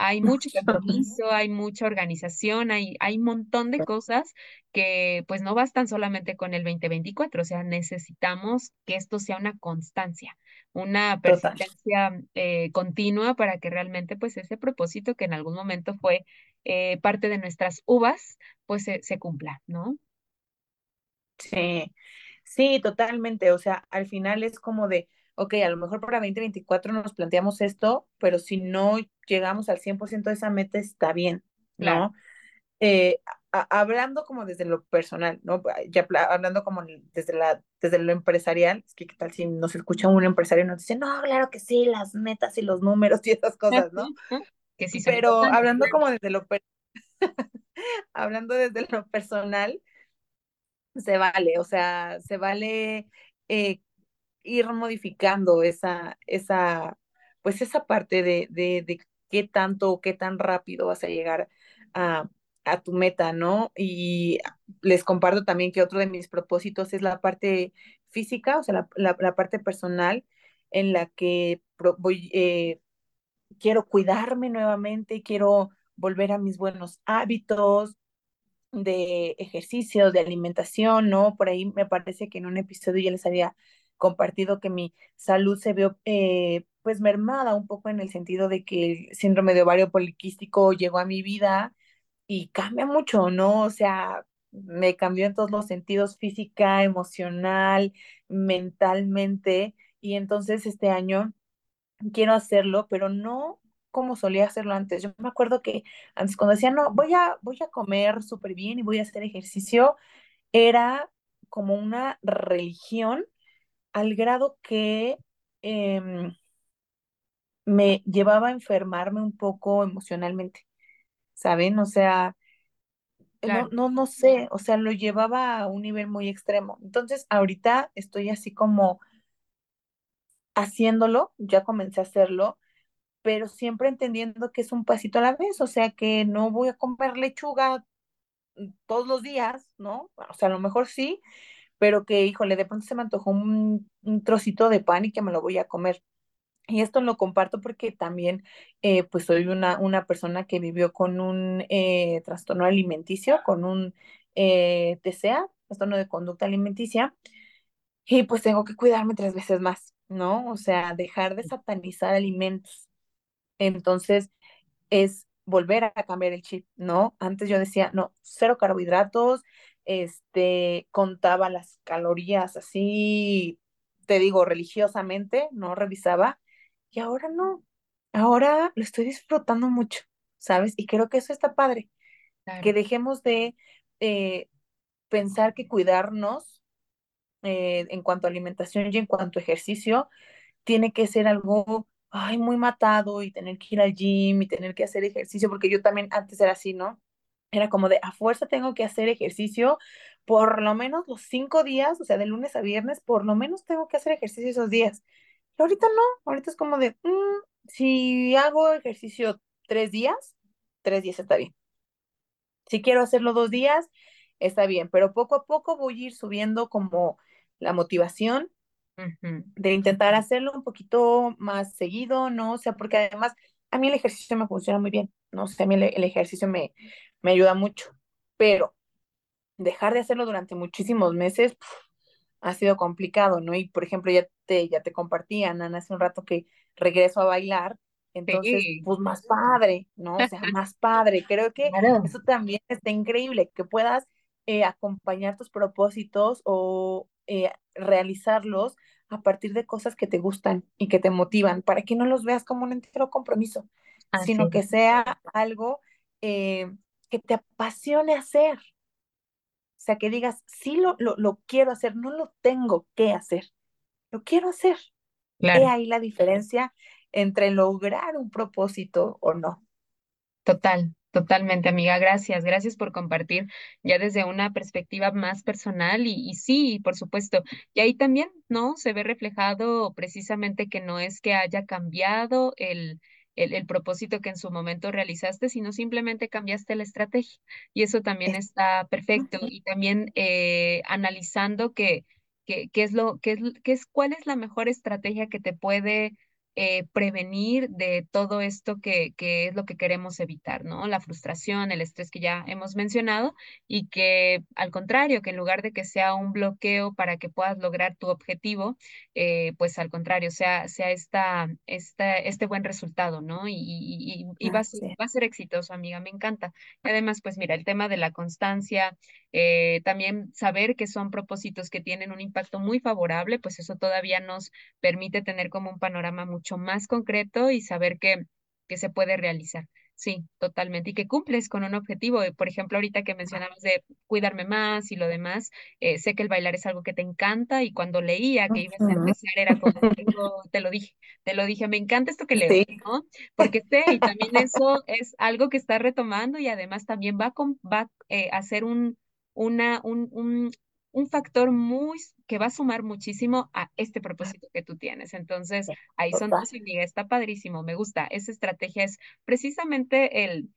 Hay mucho compromiso, hay mucha organización, hay, hay un montón de cosas que pues no bastan solamente con el 2024, o sea, necesitamos que esto sea una constancia, una persistencia eh, continua para que realmente pues ese propósito que en algún momento fue eh, parte de nuestras uvas, pues se, se cumpla, ¿no? Sí, sí, totalmente. O sea, al final es como de, ok, a lo mejor para 2024 nos planteamos esto, pero si no llegamos al 100% de esa meta, está bien, Claro. ¿no? Eh, a- hablando como desde lo personal, ¿no? Ya hablando como desde la, desde lo empresarial, es que qué tal si nos escucha un empresario y nos dice, no, claro que sí, las metas y los números y esas cosas, ¿no? Que sí Pero hablando como desde lo, hablando desde lo personal, se vale, o sea, se vale eh, ir modificando esa, esa, pues esa parte de, de, de qué tanto o qué tan rápido vas a llegar a, a tu meta, ¿no? Y les comparto también que otro de mis propósitos es la parte física, o sea, la, la, parte personal en la que pro- voy, eh, quiero cuidarme nuevamente, quiero volver a mis buenos hábitos, de ejercicios, de alimentación, ¿no? Por ahí me parece que en un episodio ya les había compartido que mi salud se vio eh, pues mermada un poco en el sentido de que el síndrome de ovario poliquístico llegó a mi vida y cambia mucho, ¿no? O sea, me cambió en todos los sentidos, física, emocional, mentalmente, y entonces este año quiero hacerlo, pero no como solía hacerlo antes. Yo me acuerdo que antes cuando decía, no, voy a, voy a comer súper bien y voy a hacer ejercicio, era como una religión al grado que em, me llevaba a enfermarme un poco emocionalmente, ¿saben? O sea, no, no, no sé, o sea, lo llevaba a un nivel muy extremo. Entonces, ahorita estoy así como haciéndolo, ya comencé a hacerlo pero siempre entendiendo que es un pasito a la vez, o sea que no voy a comer lechuga todos los días, ¿no? O sea, a lo mejor sí, pero que, híjole, de pronto se me antojó un, un trocito de pan y que me lo voy a comer. Y esto lo comparto porque también, eh, pues soy una, una persona que vivió con un eh, trastorno alimenticio, con un eh, TCA, trastorno de conducta alimenticia, y pues tengo que cuidarme tres veces más, ¿no? O sea, dejar de satanizar alimentos. Entonces, es volver a cambiar el chip, ¿no? Antes yo decía, no, cero carbohidratos, este, contaba las calorías así, te digo, religiosamente, no revisaba, y ahora no, ahora lo estoy disfrutando mucho, ¿sabes? Y creo que eso está padre, que dejemos de eh, pensar que cuidarnos eh, en cuanto a alimentación y en cuanto a ejercicio tiene que ser algo, ay, muy matado y tener que ir al gym y tener que hacer ejercicio, porque yo también antes era así, ¿no? Era como de, a fuerza tengo que hacer ejercicio por lo menos los cinco días, o sea, de lunes a viernes, por lo menos tengo que hacer ejercicio esos días. Y ahorita no, ahorita es como de, mm, si hago ejercicio tres días, tres días está bien. Si quiero hacerlo dos días, está bien, pero poco a poco voy a ir subiendo como la motivación de intentar hacerlo un poquito más seguido, ¿no? O sea, porque además a mí el ejercicio me funciona muy bien, ¿no? Mí el, el ejercicio me, me ayuda mucho, pero dejar de hacerlo durante muchísimos meses ha sido complicado, ¿no? Y por ejemplo, ya te, ya te compartí, Ana, hace un rato que regreso a bailar, entonces, Sí, pues más padre, ¿no? O sea, más padre. Creo que claro. eso también está increíble, que puedas eh, acompañar tus propósitos o eh, realizarlos a partir de cosas que te gustan y que te motivan, para que no los veas como un entero compromiso, Así sino que sea algo eh, que te apasione hacer. O sea, que digas, sí lo, lo, lo quiero hacer, no lo tengo que hacer, lo quiero hacer. He Claro. ahí la diferencia entre lograr un propósito o no. Total, totalmente, amiga. Gracias, gracias por compartir ya desde una perspectiva más personal y, y sí, por supuesto. Y ahí también, ¿no? Se ve reflejado precisamente que no es que haya cambiado el, el, el propósito que en su momento realizaste, sino simplemente cambiaste la estrategia. Y eso también Es, está perfecto. Y también eh, analizando que, que, qué es lo, qué es, qué es, cuál es la mejor estrategia que te puede eh, prevenir de todo esto que, que es lo que queremos evitar, ¿no? La frustración, el estrés que ya hemos mencionado y que al contrario, que en lugar de que sea un bloqueo para que puedas lograr tu objetivo, eh, pues al contrario, sea, sea esta, esta, este buen resultado, ¿no? Y, y, y, y va a ser, va a ser exitoso, amiga, me encanta. Y además, pues mira, el tema de la constancia, eh, también saber que son propósitos que tienen un impacto muy favorable, pues eso todavía nos permite tener como un panorama mucho más concreto y saber que, que se puede realizar. Sí, totalmente. Y que cumples con un objetivo. Por ejemplo, ahorita que mencionabas de cuidarme más y lo demás, eh, sé que el bailar es algo que te encanta y cuando leía que ibas a empezar era como, te lo dije, te lo dije, me encanta esto que leo, Sí, ¿no? Porque sé, y también eso es algo que está retomando y además también va, con, va eh, a ser un, una, un, un, un factor muy que va a sumar muchísimo a este propósito que tú tienes. Entonces, ahí son tus amigas, está padrísimo, me gusta. Esa estrategia es precisamente el,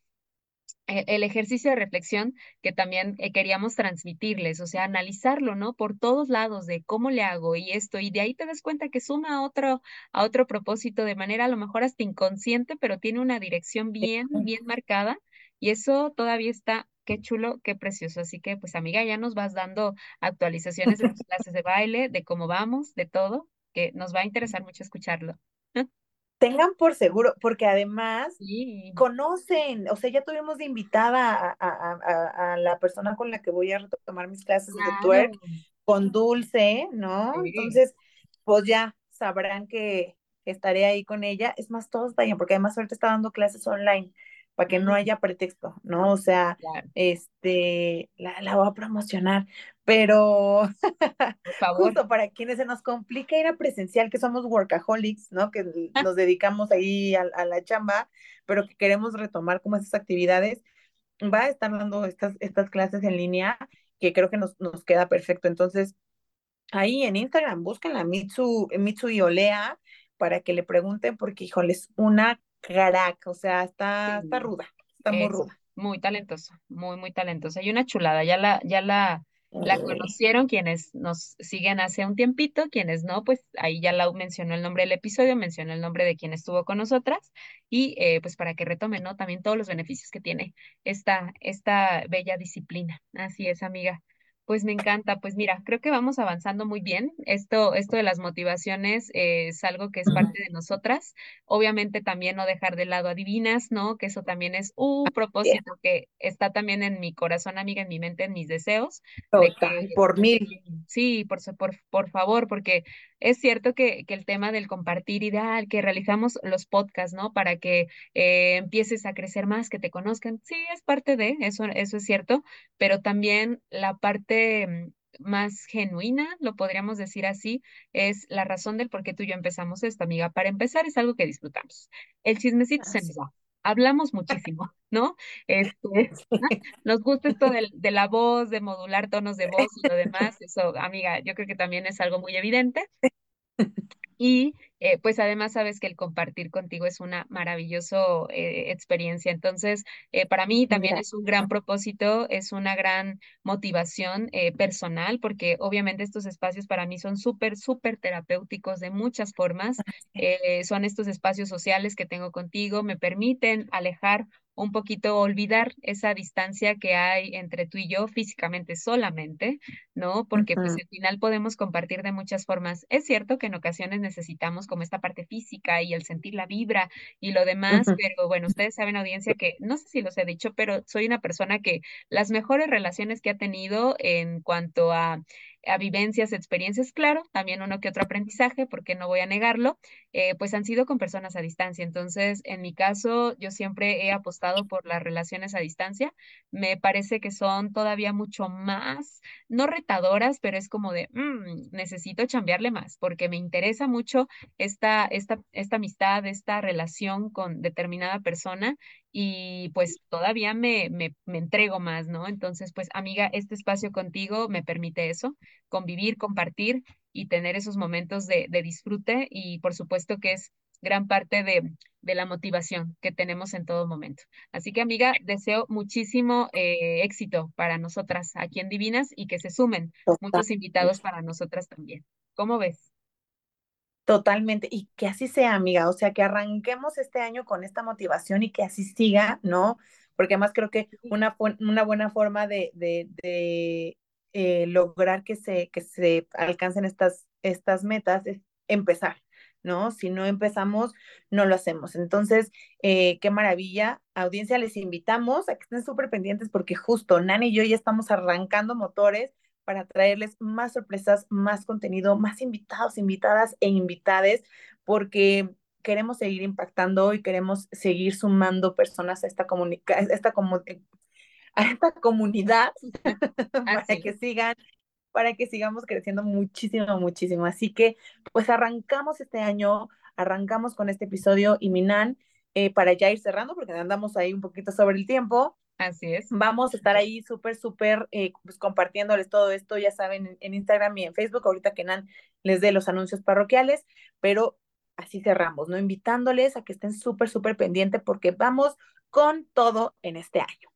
e- el ejercicio de reflexión que también eh, queríamos transmitirles, o sea, analizarlo, ¿no? Por todos lados de cómo le hago y esto, y de ahí te das cuenta que suma a otro, a otro propósito de manera a lo mejor hasta inconsciente, pero tiene una dirección bien, bien marcada, y eso todavía está, qué chulo, qué precioso. Así que, pues, amiga, ya nos vas dando actualizaciones de tus clases de baile, de cómo vamos, de todo, que nos va a interesar mucho escucharlo. Tengan por seguro, porque además Sí, conocen, o sea, ya tuvimos de invitada a, a, a, a la persona con la que voy a retomar mis clases de twerk, con Dulce, ¿no? Sí. Entonces, pues ya sabrán que estaré ahí con ella. Es más, todos vayan, porque además ahorita está dando clases online, para que no haya pretexto, ¿no? O sea, claro, este, la, la voy a promocionar, pero por favor. justo para quienes se nos complica ir a presencial, que somos workaholics, ¿no? Que nos dedicamos ahí a, a la chamba, pero que queremos retomar como esas actividades, va a estar dando estas, estas clases en línea que creo que nos, nos queda perfecto. Entonces, ahí en Instagram busquen a Mitsu, Mitsu y Olea para que le pregunten, porque, híjole, es una crack, o sea, está, está ruda, está muy ruda. muy talentosa, muy, muy talentosa. Y una chulada, ya la, ya la, la conocieron quienes nos siguen hace un tiempito, quienes no, pues ahí ya la mencionó el nombre del episodio, mencionó el nombre de quien estuvo con nosotras, y eh, pues para que retomen, ¿no? También todos los beneficios que tiene esta, esta bella disciplina. Así es, amiga. Pues me encanta, pues mira, creo que vamos avanzando muy bien. Esto, esto de las motivaciones eh, es algo que es parte de nosotras Obviamente también no dejar de lado a Divinas, ¿no? Que eso también es un propósito que está también en mi corazón, amiga, en mi mente, en mis deseos, de total, que, por mil. sí, por, su- por, por favor, porque es cierto que, que el tema del compartir ideal, que realizamos los podcasts, ¿no? Para que eh, empieces a crecer más, que te conozcan, sí, es parte de, eso, eso es cierto, pero también la parte... mm, más genuina, lo podríamos decir así, es la razón del por qué tú y yo empezamos esto, amiga. Para empezar, es algo que disfrutamos. El chismecito se Así. nos da. Hablamos muchísimo, ¿no? Este, nos gusta esto del- de, la voz, de modular tonos de voz y lo demás. Eso, amiga, yo creo que también es algo muy evidente. Y eh, pues además sabes que el compartir contigo es una maravillosa experiencia. Entonces, eh, para mí también es un gran propósito, es una gran motivación eh, personal, porque obviamente estos espacios para mí son súper, súper terapéuticos de muchas formas. Eh, son estos espacios sociales que tengo contigo, me permiten alejar un poquito, olvidar esa distancia que hay entre tú y yo físicamente solamente ¿no? Porque pues al final podemos compartir de muchas formas. Es cierto que en ocasiones necesitamos como esta parte física y el sentir la vibra y lo demás, pero bueno, ustedes saben, audiencia, que no sé si los he dicho, pero soy una persona que las mejores relaciones que ha tenido en cuanto a, a vivencias, experiencias, claro, también uno que otro aprendizaje, porque no voy a negarlo, eh, pues han sido con personas a distancia. Entonces, en mi caso, yo siempre he apostado por las relaciones a distancia. Me parece que son todavía mucho más no retadoras, pero es como de, "Mm, necesito chambearle más, porque me interesa mucho esta, esta, esta amistad, esta relación con determinada persona y pues todavía me, me, me entrego más, ¿no? Entonces, pues amiga, este espacio contigo me permite eso, convivir, compartir y tener esos momentos de, de disfrute y por supuesto que es gran parte de, de la motivación que tenemos en todo momento. Así que, amiga, deseo muchísimo eh, éxito para nosotras aquí en Divinas y que se sumen total. muchos invitados para nosotras también. ¿Cómo ves? Totalmente, y que así sea, amiga, o sea, que arranquemos este año con esta motivación y que así siga, ¿no? Porque además creo que una, una buena forma de, de, de eh, lograr que se, que se alcancen estas, estas metas es empezar, ¿no? Si no empezamos, no lo hacemos. Entonces, eh, qué maravilla. Audiencia, les invitamos a que estén súper pendientes porque justo Nani y yo ya estamos arrancando motores para traerles más sorpresas, más contenido, más invitados, invitadas e invitades, porque queremos seguir impactando y queremos seguir sumando personas a esta, esta, a esta comunidad para que sigan para que sigamos creciendo muchísimo, muchísimo. Así que, pues arrancamos este año, arrancamos con este episodio y Minan, eh, para ya ir cerrando, porque andamos ahí un poquito sobre el tiempo. Así es. Vamos a estar ahí súper, súper eh, pues, compartiéndoles todo esto, ya saben, en, Instagram y en Facebook, ahorita que Nan les dé los anuncios parroquiales, pero así cerramos, ¿no? Invitándoles a que estén súper, súper pendientes porque vamos con todo en este año.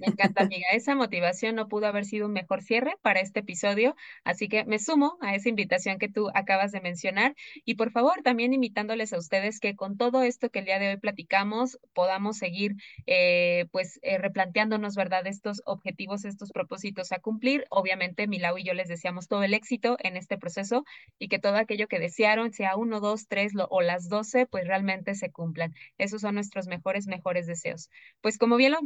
Me encanta, amiga. Esa motivación no pudo haber sido un mejor cierre para este episodio, así que me sumo a esa invitación que tú acabas de mencionar y por favor también invitándoles a ustedes que con todo esto que el día de hoy platicamos podamos seguir eh, pues eh, replanteándonos, ¿verdad? Estos objetivos, estos propósitos a cumplir. Obviamente, Milau y yo les deseamos todo el éxito en este proceso y que todo aquello que desearon, sea uno, dos, tres o las doce, pues realmente se cumplan. Esos son nuestros mejores, mejores deseos. Pues como bien lo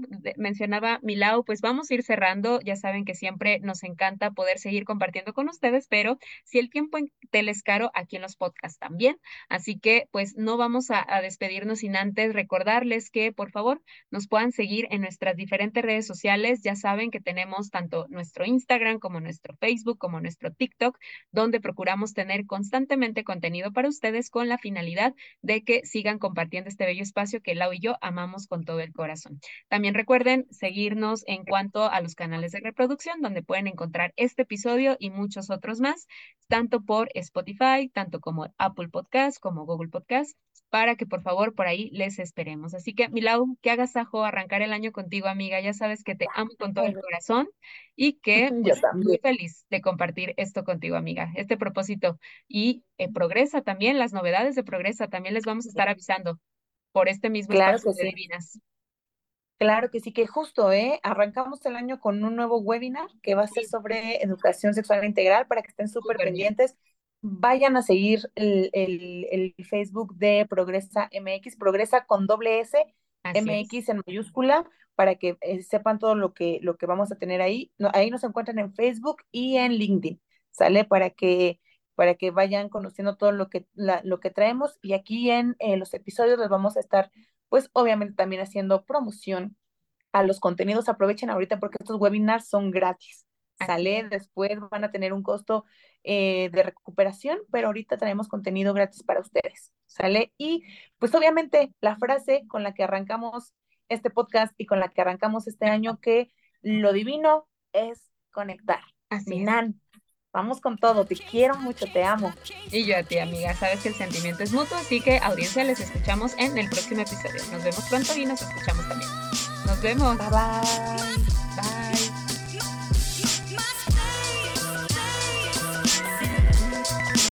mencionaba Milau, pues vamos a ir cerrando. Ya saben que siempre nos encanta poder seguir compartiendo con ustedes, pero si el tiempo en es caro, aquí en los podcasts también. Así que pues no vamos a, a despedirnos sin antes recordarles que por favor nos puedan seguir en nuestras diferentes redes sociales. Ya saben que tenemos tanto nuestro Instagram como nuestro Facebook, como nuestro TikTok, donde procuramos tener constantemente contenido para ustedes con la finalidad de que sigan compartiendo este bello espacio que Lau y yo amamos con todo el corazón. También recuerden seguir en cuanto a los canales de reproducción, donde pueden encontrar este episodio y muchos otros más, tanto por Spotify, tanto como Apple Podcast, como Google Podcast, para que por favor por ahí les esperemos. Así que, Milau, que hagas ajo arrancar el año contigo, amiga. Ya sabes que te amo con todo el corazón y que pues, muy feliz de compartir esto contigo, amiga. Este propósito y eh, Progresa también, las novedades de Progresa también les vamos a estar avisando por este mismo claro espacio de Divinas. Claro que sí, que justo, ¿eh? Arrancamos el año con un nuevo webinar que va a ser sobre educación sexual integral para que estén súper pendientes. Vayan a seguir el, el, Facebook de Progresa MX, Progresa con doble S, MX en mayúscula, para que eh, sepan todo lo que, lo que vamos a tener ahí. ahí nos encuentran en Facebook y en LinkedIn, ¿sale? Para que para que vayan conociendo todo lo que, lo que traemos y aquí en eh, los episodios les vamos a estar pues obviamente también haciendo promoción a los contenidos. Aprovechen ahorita porque estos webinars son gratis. Sale, después van a tener un costo eh, de recuperación, pero ahorita tenemos contenido gratis para ustedes. ¿Sale? Y pues obviamente la frase con la que arrancamos este podcast y con la que arrancamos este año, que lo divino es conectar. Así Vamos con todo, te quiero mucho, te amo. Y yo a ti, amiga, sabes que el sentimiento es mutuo, así que audiencia, les escuchamos en el próximo episodio. Nos vemos pronto y nos escuchamos también. Nos vemos. Bye bye.